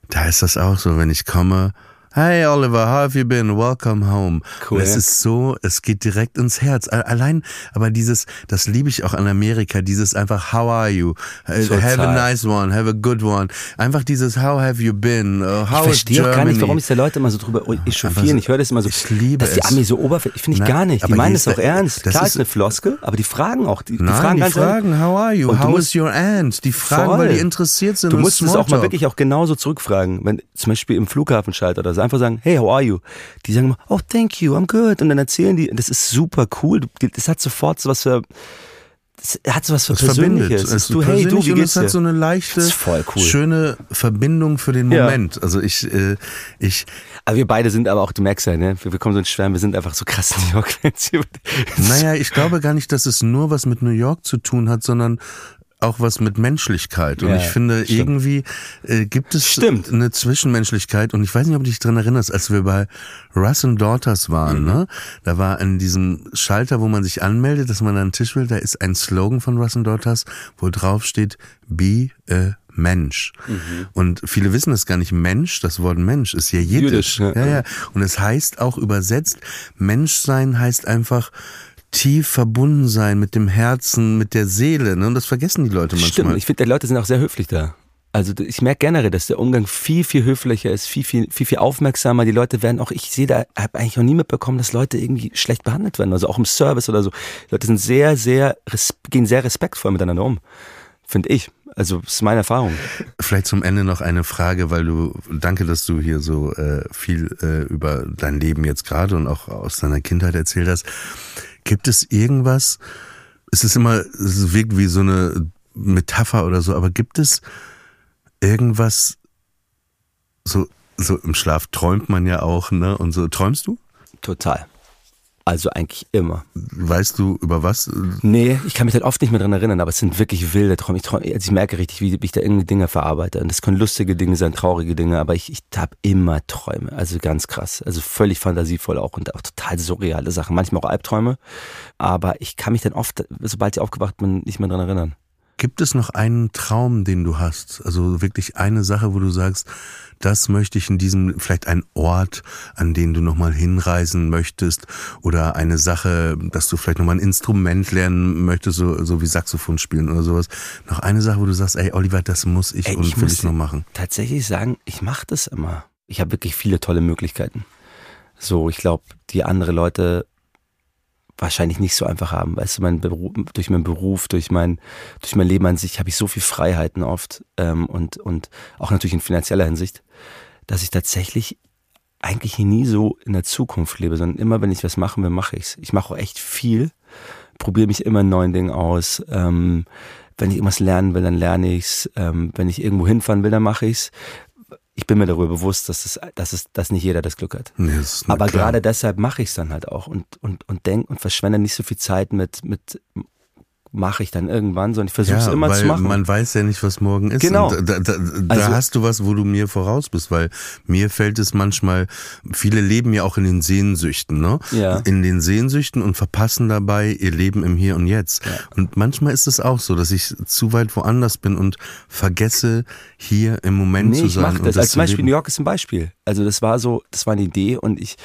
da ist das auch so, wenn ich komme. Hey Oliver, how have you been? Welcome home. Cool, es ist so, es geht direkt ins Herz. Allein, aber dieses, das liebe ich auch an Amerika, dieses einfach, how are you? Uh, Total. Have a nice one, have a good one. Einfach dieses, how have you been? Uh, how Ich is verstehe auch gar nicht, warum sich die Leute immer so drüber echauffieren. Ich höre das immer so, Ich liebe dass die es. Amis so oberflächlich, finde ich Na, gar nicht. Die meinen es auch der- ernst. das Klar ist- eine Floskel, aber die fragen auch, die, die Nein, fragen die ehrlich. fragen, how are you? Und How musst- is your aunt? Die fragen, Voll. weil die interessiert sind. Du musst es auch mal wirklich auch genauso zurückfragen. Wenn zum Beispiel im Flughafenschalter oder so einfach sagen, hey, how are you? Die sagen immer, oh, thank you, I'm good. Und dann erzählen die, das ist super cool. Das hat sofort so was für, das hat so was für Es verbindet. Persönliches. Es ist du, hey, du, wie geht's es hat dir? so eine leichte, Das cool. schöne Verbindung für den Ja. Moment. Also ich, äh, ich, Aber wir beide sind aber auch, du merkst ja, ne? Wir, wir kommen so ins Schwärmen, wir sind einfach so krass New York-Fans. *laughs* naja, ich glaube gar nicht, dass es nur was mit New York zu tun hat, sondern auch was mit Menschlichkeit. Und Ja, ich finde, stimmt. irgendwie äh, gibt es Stimmt. eine Zwischenmenschlichkeit. Und ich weiß nicht, ob du dich dran erinnerst, als wir bei Russ and Daughters waren, Mhm. ne? Da war an diesem Schalter, wo man sich anmeldet, dass man an einen Tisch will, da ist ein Slogan von Russ and Daughters, wo drauf steht, be a Mensch. Mhm. Und viele wissen das gar nicht. Mensch, das Wort Mensch ist ja jiddisch. Jiddisch, ja. ja, ja. Und es heißt auch übersetzt, Menschsein heißt einfach tief verbunden sein mit dem Herzen, mit der Seele. Ne? Und das vergessen die Leute manchmal. Stimmt, ich finde, die Leute sind auch sehr höflich da. Also ich merke generell, dass der Umgang viel, viel höflicher ist, viel, viel, viel, viel aufmerksamer. Die Leute werden auch, ich sehe da, habe eigentlich noch nie mitbekommen, dass Leute irgendwie schlecht behandelt werden. Also auch im Service oder so. Die Leute sind sehr, sehr, gehen sehr respektvoll miteinander um. Finde ich. Also das ist meine Erfahrung. Vielleicht zum Ende noch eine Frage, weil du, danke, dass du hier so äh, viel äh, über dein Leben jetzt gerade und auch aus deiner Kindheit erzählt hast. Gibt es irgendwas, es ist immer, es wirkt wie so eine Metapher oder so, aber gibt es irgendwas, so, so im Schlaf träumt man ja auch, ne? Und so, träumst du? Total. Also eigentlich immer. Weißt du über was? Nee, ich kann mich halt oft nicht mehr dran erinnern, aber es sind wirklich wilde Träume. Ich, träume, also ich merke richtig, wie, wie ich da irgendwie Dinge verarbeite. Und das können lustige Dinge sein, traurige Dinge, aber ich, ich habe immer Träume. Also ganz krass. Also völlig fantasievoll auch und auch total surreale Sachen. Manchmal auch Albträume. Aber ich kann mich dann oft, sobald ich aufgewacht bin, nicht mehr dran erinnern. Gibt es noch einen Traum, den du hast? Also wirklich eine Sache, wo du sagst, das möchte ich in diesem, vielleicht ein Ort, an den du nochmal hinreisen möchtest oder eine Sache, dass du vielleicht nochmal ein Instrument lernen möchtest, so, so wie Saxophon spielen oder sowas. Noch eine Sache, wo du sagst, ey Oliver, das muss ich Ey, und ich will ich noch machen. Tatsächlich sagen, ich mache das immer. Ich habe wirklich viele tolle Möglichkeiten. So, ich glaube, die andere Leute wahrscheinlich nicht so einfach haben. Weißt du, mein Beruf, durch meinen Beruf, durch mein, durch mein Leben an sich habe ich so viel Freiheiten oft ähm, und, und auch natürlich in finanzieller Hinsicht, dass ich tatsächlich eigentlich nie so in der Zukunft lebe, sondern immer, wenn ich was machen will, mache ich's. Ich mache auch echt viel, probiere mich immer in neuen Dingen aus. Ähm, wenn ich irgendwas lernen will, dann lerne ich's. Ähm, wenn ich irgendwo hinfahren will, dann mache ich's ich bin mir darüber bewusst, dass, das, dass, es, dass nicht jeder das Glück hat. Nee, Aber klar. gerade deshalb mache ich es dann halt auch und, und, und denk und verschwende nicht so viel Zeit mit, mit mache ich dann irgendwann, sondern ich versuche es ja, immer zu machen. Man weiß ja nicht, was morgen ist. Genau. Und da, da, da also, hast du was, wo du mir voraus bist, weil mir fällt es manchmal, viele leben ja auch in den Sehnsüchten, ne? Ja. In den Sehnsüchten und verpassen dabei ihr Leben im Hier und Jetzt. Ja. Und manchmal ist es auch so, dass ich zu weit woanders bin und vergesse, hier im Moment nee, zu sein. Ich mach das. das Als Beispiel, New York ist ein Beispiel. Also das war so, das war eine Idee und ich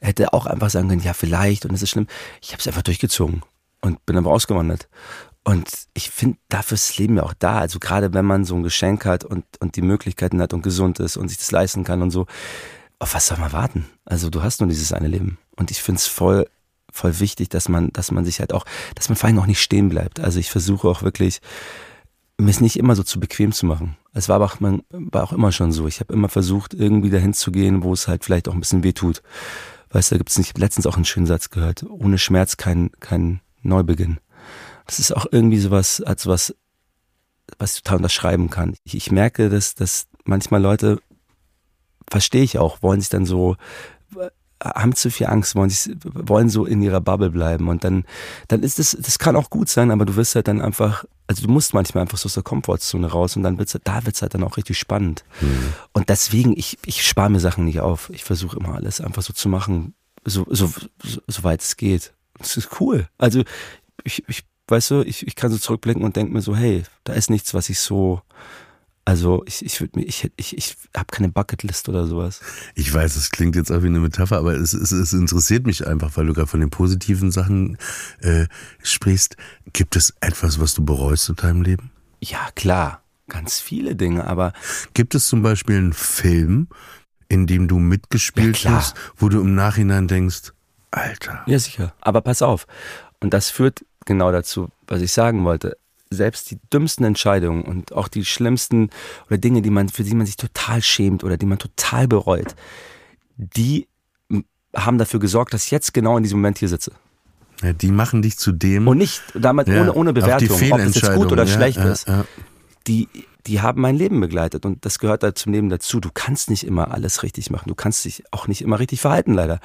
hätte auch einfach sagen können, ja, vielleicht und es ist schlimm. Ich habe es einfach durchgezogen und bin aber ausgewandert. Und ich finde, dafür ist das Leben ja auch da. Also gerade wenn man so ein Geschenk hat und, und die Möglichkeiten hat und gesund ist und sich das leisten kann und so, auf was soll man warten? Also du hast nur dieses eine Leben. Und ich finde es voll, voll wichtig, dass man, dass man sich halt auch, dass man vor allem auch nicht stehen bleibt. Also ich versuche auch wirklich, mir es nicht immer so zu bequem zu machen. Es war aber auch, man, war auch immer schon so. Ich habe immer versucht, irgendwie dahin zu gehen, wo es halt vielleicht auch ein bisschen weh tut. Weißt du, da gibt es nicht, letztens auch einen schönen Satz gehört. Ohne Schmerz kein, kein, Neubeginn. Das ist auch irgendwie sowas, als was, was ich total unterschreiben kann. Ich, ich merke, dass, dass manchmal Leute, verstehe ich auch, wollen sich dann so, haben zu viel Angst, wollen sich, wollen so in ihrer Bubble bleiben und dann, dann ist das, das kann auch gut sein, aber du wirst halt dann einfach, also du musst manchmal einfach so aus der Komfortzone raus und dann wird's, da wird's halt dann auch richtig spannend. Mhm. Und deswegen, ich, ich spare mir Sachen nicht auf. Ich versuche immer alles einfach so zu machen, so, so, so, so weit es geht. Das ist cool. Also ich, ich weißt du, ich, ich kann so zurückblicken und denke mir so, hey, da ist nichts, was ich so also ich, ich würde mir, ich, ich, ich habe keine Bucketlist oder sowas. Ich weiß, es klingt jetzt auch wie eine Metapher, aber es, es, es interessiert mich einfach, weil du gerade von den positiven Sachen äh, sprichst. Gibt es etwas, was du bereust in deinem Leben? Ja, klar. Ganz viele Dinge, aber. Gibt es zum Beispiel einen Film, in dem du mitgespielt ja, hast, wo du im Nachhinein denkst, Alter. Ja, sicher. Aber pass auf. Und das führt genau dazu, was ich sagen wollte. Selbst die dümmsten Entscheidungen und auch die schlimmsten oder Dinge, die man, für die man sich total schämt oder die man total bereut, die haben dafür gesorgt, dass ich jetzt genau in diesem Moment hier sitze. Ja, die machen dich zu dem. Und nicht damit ja, ohne, ohne Bewertung, ob es jetzt gut oder ja, schlecht ist. Die die haben mein Leben begleitet und das gehört halt zum Leben dazu. Du kannst nicht immer alles richtig machen. Du kannst dich auch nicht immer richtig verhalten, leider.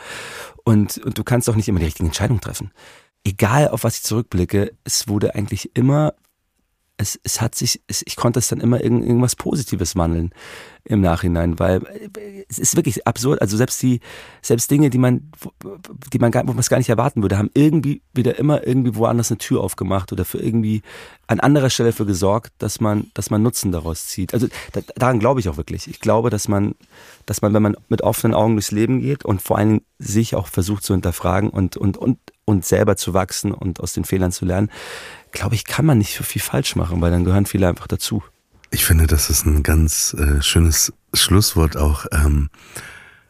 Und, und du kannst auch nicht immer die richtigen Entscheidungen treffen. Egal, auf was ich zurückblicke, es wurde eigentlich immer es, es hat sich, es, ich konnte es dann immer irgend, irgendwas Positives wandeln im Nachhinein, weil es ist wirklich absurd. Also selbst die, selbst Dinge, die man, die man gar, wo man es gar nicht erwarten würde, haben irgendwie wieder immer irgendwie woanders eine Tür aufgemacht oder für irgendwie an anderer Stelle für gesorgt, dass man, dass man Nutzen daraus zieht. Also da, daran glaube ich auch wirklich. Ich glaube, dass man, dass man, wenn man mit offenen Augen durchs Leben geht und vor allen Dingen sich auch versucht zu hinterfragen und, und, und, und selber zu wachsen und aus den Fehlern zu lernen, glaube ich, kann man nicht so viel falsch machen, weil dann gehören viele einfach dazu. Ich finde, das ist ein ganz äh, schönes Schlusswort auch ähm,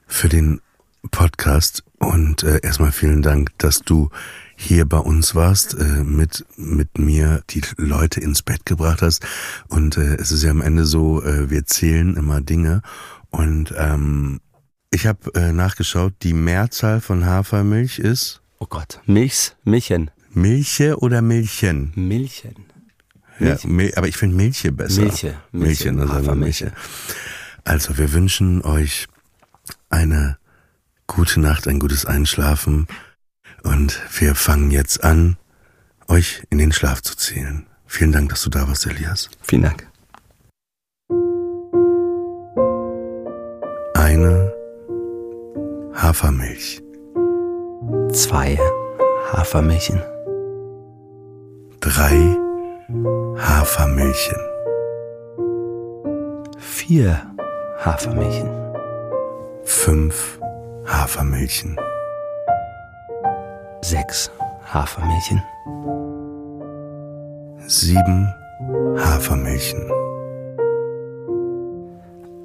für den Podcast. Und äh, erstmal vielen Dank, dass du hier bei uns warst, äh, mit, mit mir die Leute ins Bett gebracht hast. Und äh, es ist ja am Ende so, äh, wir zählen immer Dinge. Und ähm, ich habe äh, nachgeschaut, die Mehrzahl von Hafermilch ist. Oh Gott, Milchs, Milchen. Milche oder Milchen? Milchen. Ja, Mil aber ich finde Milche besser. Milche. Milche, Milche, also Milche. Also wir wünschen euch eine gute Nacht, ein gutes Einschlafen und wir fangen jetzt an, euch in den Schlaf zu zählen. Vielen Dank, dass du da warst, Elias. Vielen Dank. Eine Hafermilch. Zwei Hafermilchen drei Hafermilchen. Vier Hafermilchen. Fünf Hafermilchen. Sechs Hafermilchen. Sieben Hafermilchen.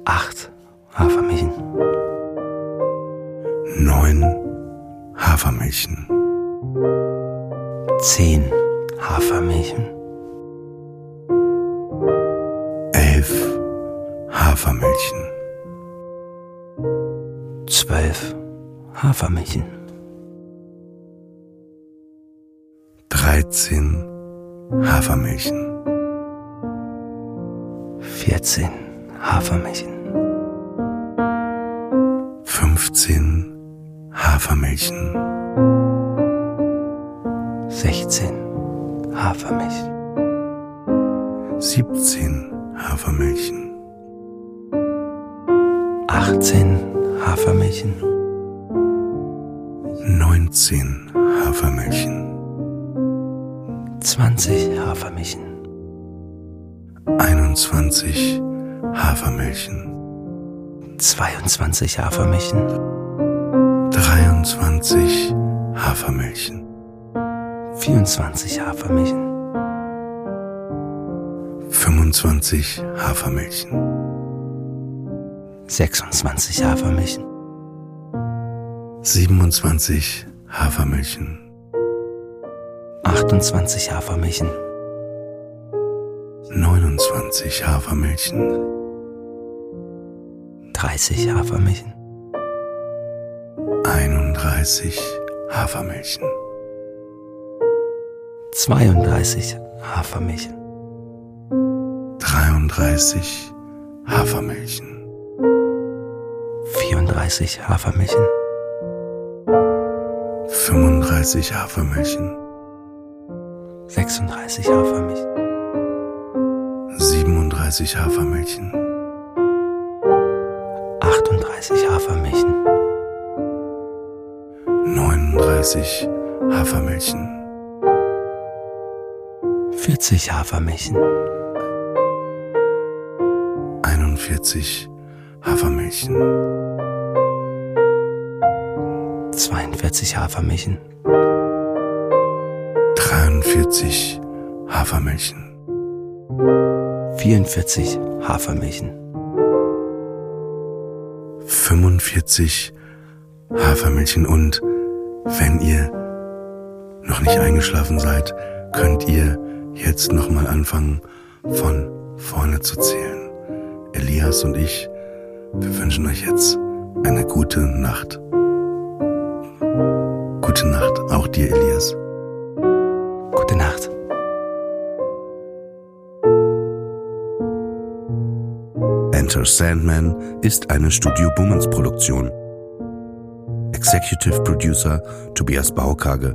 Acht Hafermilchen. Neun Hafermilchen. Zehn Hafermilchen. Elf Hafermilchen. Zwölf Hafermilchen. Dreizehn Hafermilchen. Vierzehn Hafermilchen. Fünfzehn Hafermilchen. Sechzehn Hafermilchen. Siebzehn Hafermilchen. Achtzehn Hafermilchen. Neunzehn Hafermilchen. Zwanzig Hafermilchen. Einundzwanzig Hafermilchen. 22 Hafermilchen, 23 Hafermilchen. 24 Hafermilchen, 25 Hafermilchen. 26 Hafermilchen, 27 Hafermilchen. 28 Hafermilchen, 29 Hafermilchen. 30 Hafermilchen, 31 Hafermilchen. 32 Hafermilchen, 33 Hafermilchen. 34 Hafermilchen, 35 Hafermilchen. 36 Hafermilchen, 37 Hafermilchen. 38 Hafermilchen, 39 Hafermilchen. 40 Hafermilchen, 41 Hafermilchen. 42 Hafermilchen, 43 Hafermilchen. 44 Hafermilchen, 45 Hafermilchen und wenn ihr noch nicht eingeschlafen seid, könnt ihr jetzt nochmal anfangen von vorne zu zählen. Elias und ich, wir wünschen euch jetzt eine gute Nacht. Gute Nacht, auch dir, Elias. gute Nacht. Enter Sandman ist eine Studio Bummens Produktion. Executive Producer Tobias Baukage.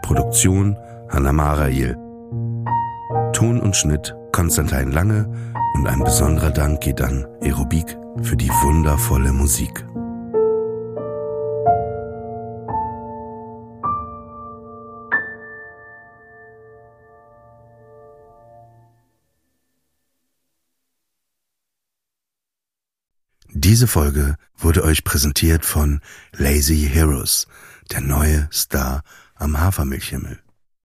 Produktion Hanna Marail. Ton und Schnitt Konstantin Lange und ein besonderer Dank geht an Aerobik für die wundervolle Musik. Diese Folge wurde euch präsentiert von Lazy Heroes, der neue Star am Hafermilchhimmel.